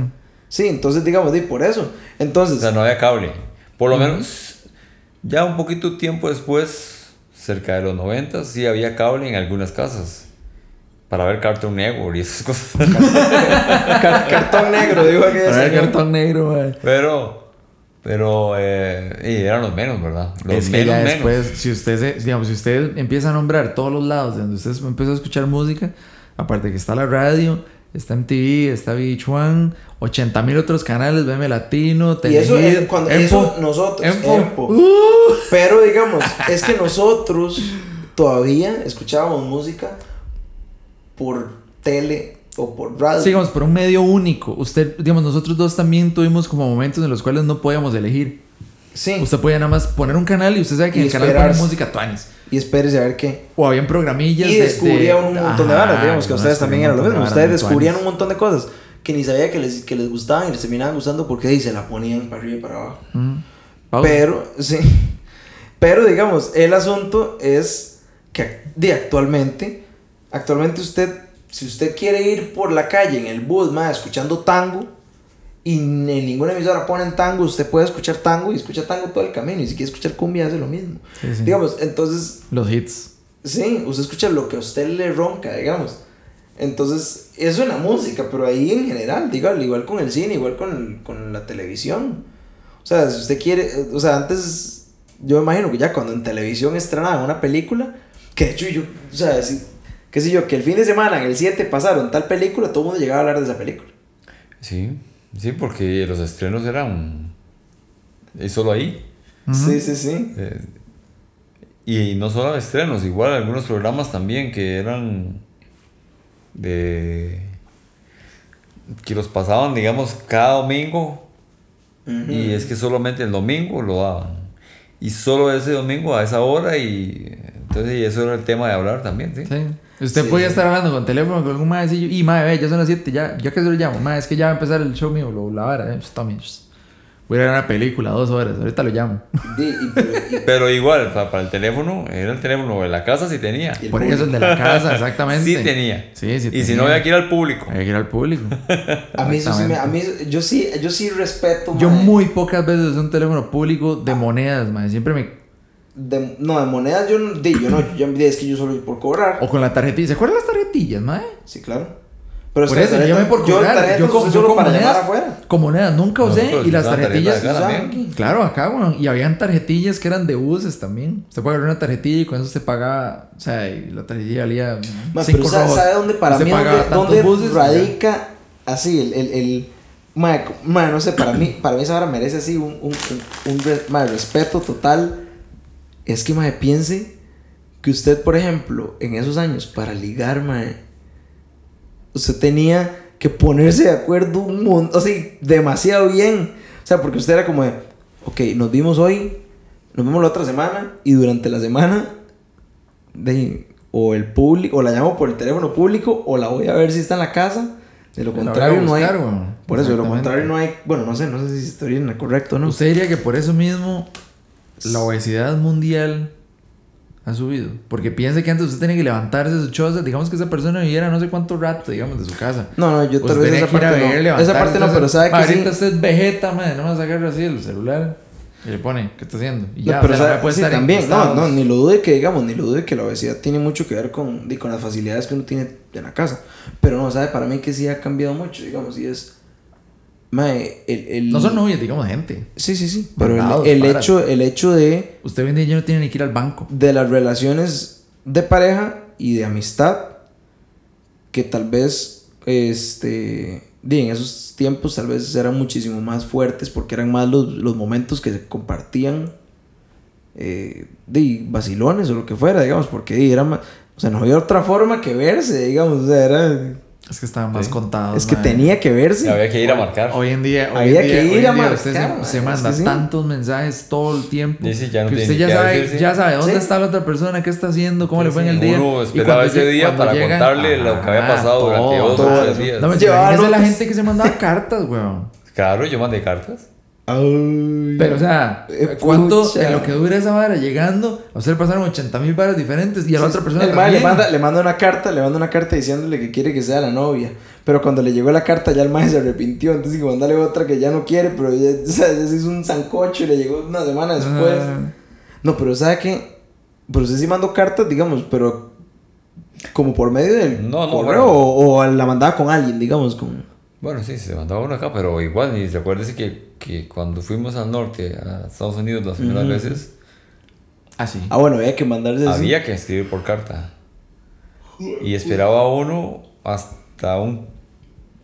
Speaker 3: Sí, entonces digamos, di por eso. Entonces,
Speaker 4: O sea, no había cable. Por lo menos, ya un poquito tiempo después, cerca de los 90, sí había cable en algunas casas. Para ver Cartoon Network y esas (laughs) cosas.
Speaker 3: car- cartón negro, digo que
Speaker 2: Para el
Speaker 3: señor.
Speaker 2: cartón negro, mae.
Speaker 4: pero, pero, eh, y eran los menos, ¿verdad? Los
Speaker 2: es que
Speaker 4: menos,
Speaker 2: ya
Speaker 4: menos.
Speaker 2: después, si usted, se- digamos, si usted empieza a nombrar todos los lados de donde usted empezó a escuchar música, aparte que está la radio, está MTV, está VH1, 80 mil otros canales, BM Latino,
Speaker 3: Y eso,
Speaker 2: Telehit,
Speaker 3: eh, cuando,
Speaker 2: Empo.
Speaker 3: eso nosotros,
Speaker 2: Empo.
Speaker 3: Empo. (laughs)
Speaker 2: Uh.
Speaker 3: Pero digamos, es que nosotros todavía escuchábamos música por tele o por radio.
Speaker 2: Sí, digamos, por un medio único. Usted, digamos, nosotros dos también tuvimos como momentos en los cuales no podíamos elegir.
Speaker 3: Sí.
Speaker 2: Usted podía nada más poner un canal y usted sabe que
Speaker 3: Y
Speaker 2: en el canal pone música tuanis.
Speaker 3: Y espérese a ver qué.
Speaker 2: O habían programillas
Speaker 3: Y
Speaker 2: de-
Speaker 3: descubría
Speaker 2: de-
Speaker 3: un montón de varas, digamos que
Speaker 2: no,
Speaker 3: ustedes también era
Speaker 2: un
Speaker 3: lo mismo.
Speaker 2: de
Speaker 3: Ustedes descubrían un montón de cosas que ni sabía que les, que les gustaban y les terminaban gustando porque ahí se la ponían para arriba y para abajo.
Speaker 2: Mm.
Speaker 3: Pero, (laughs) sí. Pero digamos, el asunto es que de actualmente, actualmente usted, si usted quiere ir por la calle en el bus, ma, escuchando tango, y en ninguna emisora ponen tango, usted puede escuchar tango y escucha tango todo el camino. Y si quiere escuchar cumbia, hace lo mismo.
Speaker 2: Sí, sí.
Speaker 3: Digamos, entonces,
Speaker 2: Los hits.
Speaker 3: sí, usted escucha lo que a usted le ronca, digamos. Entonces, eso en la música, pero ahí en general, digo, igual con el cine, igual con, con la televisión. O sea, si usted quiere, o sea, antes, yo imagino que ya cuando en televisión estrenaban una película, que de hecho yo, o sea, si, qué sé yo, que el fin de semana, en el 7, pasaron tal película, todo el mundo llegaba a hablar de esa película.
Speaker 4: Sí, sí, porque los estrenos eran. Y solo ahí.
Speaker 3: Sí, sí, sí.
Speaker 4: Eh, y no solo estrenos, igual algunos programas también que eran de que los pasaban, digamos, cada domingo y es que solamente el domingo lo daban. Y solo ese domingo a esa hora y entonces y eso era el tema de hablar también, ¿sí?
Speaker 2: Sí. Usted
Speaker 3: Sí.
Speaker 2: podía estar hablando con teléfono con algún madre y madre, ya son las 7, ya, ya que se lo llamo, madre, es que ya va a empezar el show mío, lo la vara, eh, pues, tome, pues, voy a ir a ver una película, dos horas, ahorita lo llamo.
Speaker 3: Y- (laughs) pero- y-
Speaker 4: Pero igual, pa- para, el teléfono, era el teléfono de la casa si tenía.
Speaker 2: Por eso el de la casa, exactamente. (laughs)
Speaker 4: Sí tenía.
Speaker 2: Sí, sí
Speaker 4: y si no, había que ir al público.
Speaker 2: Hay que ir al público. (laughs)
Speaker 3: a mí eso sí me, a mí, yo sí, yo sí respeto,
Speaker 2: Yo muy pocas veces usé un teléfono público de monedas, madre, siempre me...
Speaker 3: De, no, de monedas yo no, di, yo no, yo, es que yo solo por cobrar.
Speaker 2: O con la tarjetilla, ¿se acuerdan las tarjetillas, madre?
Speaker 3: Sí, claro. Pero es
Speaker 2: Por
Speaker 3: que
Speaker 2: eso,
Speaker 3: tarjeta-
Speaker 2: yo me por
Speaker 3: yo
Speaker 2: cobrar. Yo, con, yo
Speaker 3: solo
Speaker 2: con
Speaker 3: para
Speaker 2: monedas,
Speaker 3: afuera.
Speaker 2: con monedas nunca usé
Speaker 4: Nosotros
Speaker 2: y las tarjetillas...
Speaker 4: acá
Speaker 3: aquí.
Speaker 2: Claro, acá, weón. Y habían tarjetillas que eran de buses también. Usted puede agarrar una tarjetilla y con eso se pagaba. O sea, y la tarjetilla valía. Cinco
Speaker 3: pero ¿sabe, sabe dónde para mí dónde, radica así el, el, el no sé, para mí, para mí esa hora merece así un, un, un, un ma, respeto total. Es que, ma, piense que usted, por ejemplo, en esos años, para ligar, ma, usted tenía que ponerse de acuerdo un montón, así, demasiado bien. O sea, porque usted era como de, ok, nos vimos hoy, nos vemos la otra semana, y durante la semana, de, o el público, o la llamo por el teléfono público, o la voy a ver si está en la casa. De lo contrario, no hay.
Speaker 2: weón.
Speaker 3: Por eso, de lo contrario, no hay. Bueno, no sé, no sé si estoy bien correcto o no.
Speaker 2: Usted diría que por eso mismo la obesidad mundial ha subido. Porque piense que antes usted tenía que levantarse de su choza. Digamos que esa persona viviera no sé cuánto rato, digamos, de su casa.
Speaker 3: No, no, yo tal vez esa parte
Speaker 2: ver,
Speaker 3: no. Esa parte no, pero sabe que
Speaker 2: Ahorita
Speaker 3: sí.
Speaker 2: usted es vegeta, madre. No va a sacar así el celular. Y le pone, ¿qué está haciendo? Y
Speaker 3: No,
Speaker 2: ya,
Speaker 3: pero
Speaker 2: o sea,
Speaker 3: sabe-
Speaker 2: no puede
Speaker 3: sí,
Speaker 2: estar
Speaker 3: también, no, no, ni lo dude que, digamos, ni lo dude que la obesidad tiene mucho que ver con, con las facilidades que uno tiene en la casa. Pero no, sabe, para mí que sí ha cambiado mucho, digamos, y es. Mae, el, el-
Speaker 2: No son novios, digamos, gente.
Speaker 3: Sí, sí, sí. Pero el,
Speaker 2: Mandados,
Speaker 3: el
Speaker 2: varas.
Speaker 3: hecho, el hecho de,
Speaker 2: Usted en día ya no tiene ni que ir al banco.
Speaker 3: de las relaciones de pareja y de amistad, que tal vez, este, en esos tiempos tal vez eran muchísimo más fuertes porque eran más los, los momentos que se compartían, eh, de vacilones o lo que fuera, digamos, porque era más, o sea, no había otra forma que verse, digamos, o sea, era,
Speaker 2: Es que estaban más
Speaker 4: Sí.
Speaker 2: contados.
Speaker 3: es que
Speaker 2: madre.
Speaker 3: tenía que verse.
Speaker 4: Había que ir a marcar.
Speaker 2: Hoy en día, hoy
Speaker 3: Había
Speaker 2: en
Speaker 3: que ir a
Speaker 2: día usted
Speaker 3: marcar,
Speaker 2: se, se manda
Speaker 3: sí.
Speaker 2: tantos mensajes todo el tiempo.
Speaker 4: Sí, sí, ya no
Speaker 2: que
Speaker 4: tiene
Speaker 2: usted ya sabe, ya sabe dónde
Speaker 3: Sí.
Speaker 2: está la otra persona, qué está haciendo, cómo le fue en el día.
Speaker 4: Uno
Speaker 2: Y
Speaker 4: esperaba
Speaker 2: cuando
Speaker 4: ese día para
Speaker 2: llegan-
Speaker 4: contarle lo que había pasado durante dos o tres días.
Speaker 2: No me
Speaker 3: Llevaba
Speaker 2: la gente que se mandaba cartas, weón.
Speaker 4: Claro, yo mandé cartas.
Speaker 3: Ay.
Speaker 2: Pero, o sea,
Speaker 3: Eh,
Speaker 2: ¿cuánto
Speaker 3: pucha.
Speaker 2: en lo que dura esa vara llegando? A usted le pasaron 80 mil varas diferentes y a la otra persona
Speaker 3: El le manda, le manda una carta, le manda una carta diciéndole que quiere que sea la novia. Pero cuando le llegó la carta ya el mae se arrepintió. Entonces que mandarle otra que ya no quiere, pero ya, o sea, ya se hizo un sancocho y le llegó una semana después.
Speaker 2: Ah.
Speaker 3: No, pero ¿sabe qué? Pero usted sí mandó cartas, digamos, pero como por medio del
Speaker 4: No, no,
Speaker 3: correo
Speaker 4: bueno.
Speaker 3: o, o la mandaba con alguien, digamos, con...
Speaker 4: Bueno, sí, se mandaba uno acá, pero igual, y recuérdese que, que cuando fuimos al norte, a Estados Unidos las primeras veces,
Speaker 2: Ah, sí.
Speaker 3: Ah, bueno, había que mandarse así.
Speaker 4: había que escribir por carta. Y esperaba uno hasta un,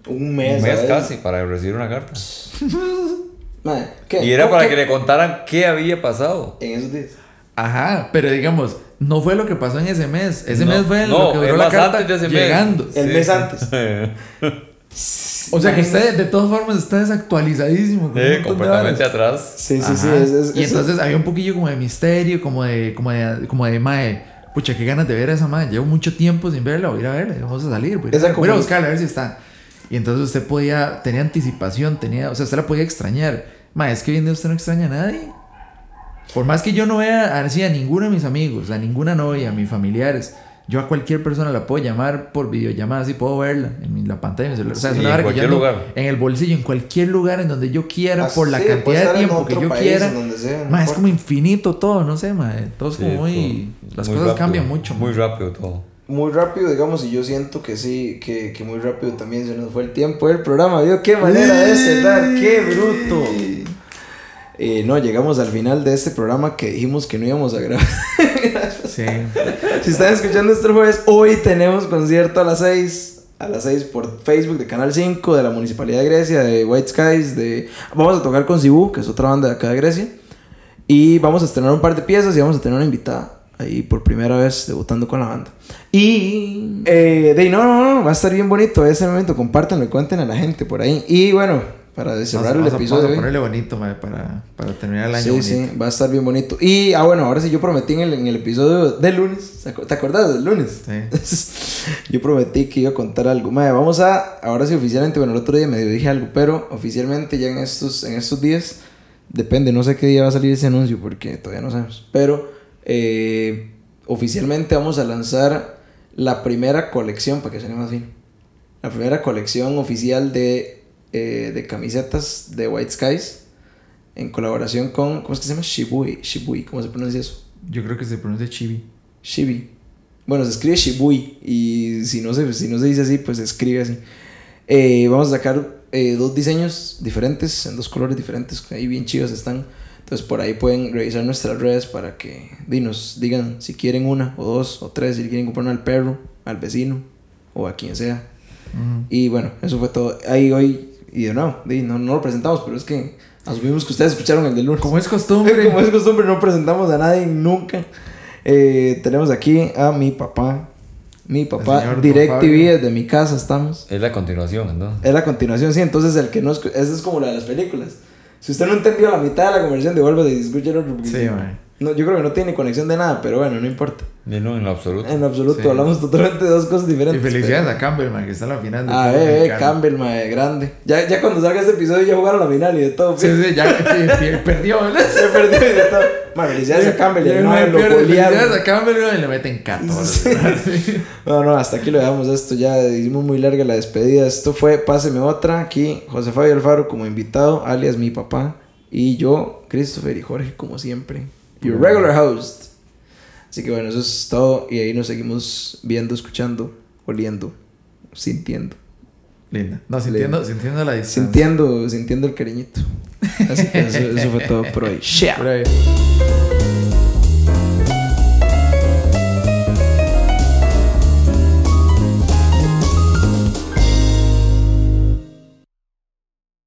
Speaker 3: un mes.
Speaker 4: un mes casi para recibir una carta. (laughs)
Speaker 3: ¿qué?
Speaker 4: Y era
Speaker 3: ¿Cómo
Speaker 4: para
Speaker 3: que-
Speaker 4: que le contaran qué había pasado.
Speaker 3: En esos días.
Speaker 2: Ajá, pero digamos, no fue lo que pasó en ese mes. Ese
Speaker 4: No,
Speaker 2: mes fue
Speaker 4: no,
Speaker 2: lo que duró la carta
Speaker 4: de ese mes.
Speaker 2: llegando.
Speaker 3: El mes antes. (laughs)
Speaker 2: O sea que usted, de todas formas, está desactualizadísimo. con
Speaker 4: Sí,
Speaker 2: de
Speaker 4: completamente
Speaker 2: varas.
Speaker 4: atrás.
Speaker 3: Sí, sí, sí.
Speaker 2: Ajá.
Speaker 3: es- es-
Speaker 2: y
Speaker 3: es-
Speaker 2: entonces había un poquillo como de misterio, como de, como de, como de mae. Pucha, qué ganas de ver a esa madre. Llevo mucho tiempo sin verla, voy a ir a verla, vamos a salir. Voy a, ir a-
Speaker 3: Esa
Speaker 2: voy a buscarla, a ver si está. Y entonces usted podía, tenía anticipación, tenía, o sea, usted la podía extrañar. Mae, es que hoy en día usted no extraña a nadie. Por más que yo no vea así a ninguno de mis amigos, a ninguna novia, a mis familiares, yo a cualquier persona la puedo llamar por videollamada, así puedo verla en mi- la pantalla. O sea, es
Speaker 4: Sí,
Speaker 2: una
Speaker 4: en cualquier lugar.
Speaker 2: en el bolsillo, en cualquier lugar en donde yo quiera,
Speaker 3: Ah,
Speaker 2: por la
Speaker 3: sí,
Speaker 2: cantidad de tiempo que yo
Speaker 3: país,
Speaker 2: quiera.
Speaker 3: sea, no
Speaker 2: Ma, es como infinito todo, no sé, ma. Todo es
Speaker 4: Sí,
Speaker 2: como muy.
Speaker 4: todo
Speaker 2: Las
Speaker 4: muy
Speaker 2: cosas
Speaker 4: rápido,
Speaker 2: cambian mucho.
Speaker 4: Muy
Speaker 2: ma.
Speaker 4: rápido todo.
Speaker 3: Muy rápido, digamos, y yo siento que sí, que, que muy rápido también se nos fue el tiempo del programa. ¿Vio qué manera de cerrar? ¡Qué bruto! Eh, no, llegamos al final de este programa que dijimos que no íbamos a grabar. (laughs)
Speaker 2: Sí.
Speaker 3: si están escuchando este jueves, hoy tenemos concierto a las 6. A las 6 por Facebook de Canal 5, de la Municipalidad de Grecia, de White Skies, de... Vamos a tocar con Cibú, que es otra banda de acá de Grecia. Y vamos a estrenar un par de piezas y vamos a tener una invitada ahí por primera vez debutando con la banda. Y... Eh, de, no, no, no, va a estar bien bonito ese momento. Compártanlo y cuenten a la gente por ahí. Y bueno, para cerrar el
Speaker 2: a-
Speaker 3: episodio...
Speaker 2: Vamos a
Speaker 3: de hoy-
Speaker 2: ponerle bonito, ma, para, para terminar el año.
Speaker 3: Sí,
Speaker 2: bonito.
Speaker 3: sí, va a estar bien bonito. Y, ah, bueno, ahora sí, yo prometí en el, en el episodio del lunes. ¿te acu- ¿Te acuerdas del lunes?
Speaker 2: Sí. (laughs)
Speaker 3: yo prometí que iba a contar algo. Madre, vamos a, ahora sí, oficialmente, bueno, el otro día medio dije algo, pero oficialmente ya en estos, en estos días, depende, no sé qué día va a salir ese anuncio porque todavía no sabemos. Pero, eh, oficialmente vamos a lanzar la primera colección, para que suene más bien. La primera colección oficial de, eh, de camisetas de White Skies en colaboración con, ¿cómo es que se llama? Shibui, Shibui, ¿cómo se pronuncia eso?
Speaker 2: Yo creo que se pronuncia chibi.
Speaker 3: Shibi. Bueno, se escribe Shibui y si no se, si no se dice así, pues se escribe así. Eh, vamos a sacar eh, dos diseños diferentes, en dos colores diferentes, ahí bien chidos están. Entonces por ahí pueden revisar nuestras redes para que nos digan si quieren una o dos o tres, si quieren comprar una al perro, al vecino o a quien sea. Y bueno, eso fue todo. Ahí hoy, y de nuevo, di, no, no lo presentamos, pero es que asumimos que ustedes escucharon el del lunes.
Speaker 2: Como es (laughs) costumbre.
Speaker 3: Como es costumbre, no presentamos a nadie nunca. Eh, tenemos aquí a mi papá. Mi papá, DirecTV, desde mi casa estamos.
Speaker 4: Es la continuación, ¿no?
Speaker 3: Es la continuación, sí. Entonces, el que no Esa es como la de las películas. Si usted no entendió la mitad de la conversación, devuelve y escuche el otro.
Speaker 2: Sí, man.
Speaker 3: No, yo creo que no tiene conexión de nada, pero bueno, no importa.
Speaker 4: No, en lo absoluto.
Speaker 3: En lo absoluto,
Speaker 2: Sí.
Speaker 3: hablamos totalmente de dos cosas
Speaker 2: Y
Speaker 3: diferentes.
Speaker 2: felicidades
Speaker 3: pero-
Speaker 2: a Campbell, man, que está en la final. del
Speaker 3: A
Speaker 2: fútbol
Speaker 3: ver, eh,
Speaker 2: mexicano.
Speaker 3: Campbell, mae, grande. Ya, ya cuando salga este episodio ya jugaron la final y de todo.
Speaker 2: Sí, sí, ya sí, sí, perdió, ¿verdad? (laughs)
Speaker 3: Se perdió y de todo. Mae, felicidades a Campbell.
Speaker 2: Y
Speaker 3: y
Speaker 2: el
Speaker 3: no,
Speaker 2: man
Speaker 3: lo
Speaker 2: felicidades a Campbell y le meten 14. ¿verdad? Sí. (laughs)
Speaker 3: No, no, hasta aquí lo dejamos esto. Ya hicimos muy larga la despedida. Esto fue Páseme Otra. Aquí José Fabio Alfaro como invitado, alias mi papá. Y yo, Christopher y Jorge, como siempre. Your regular host. Así que bueno, eso es todo. Y ahí nos seguimos viendo, escuchando, oliendo, sintiendo.
Speaker 2: Linda. No, sintiendo, sintiendo la distancia.
Speaker 3: Sintiendo, sintiendo el cariñito. Así que eso, eso fue todo por hoy. (laughs)
Speaker 2: Por.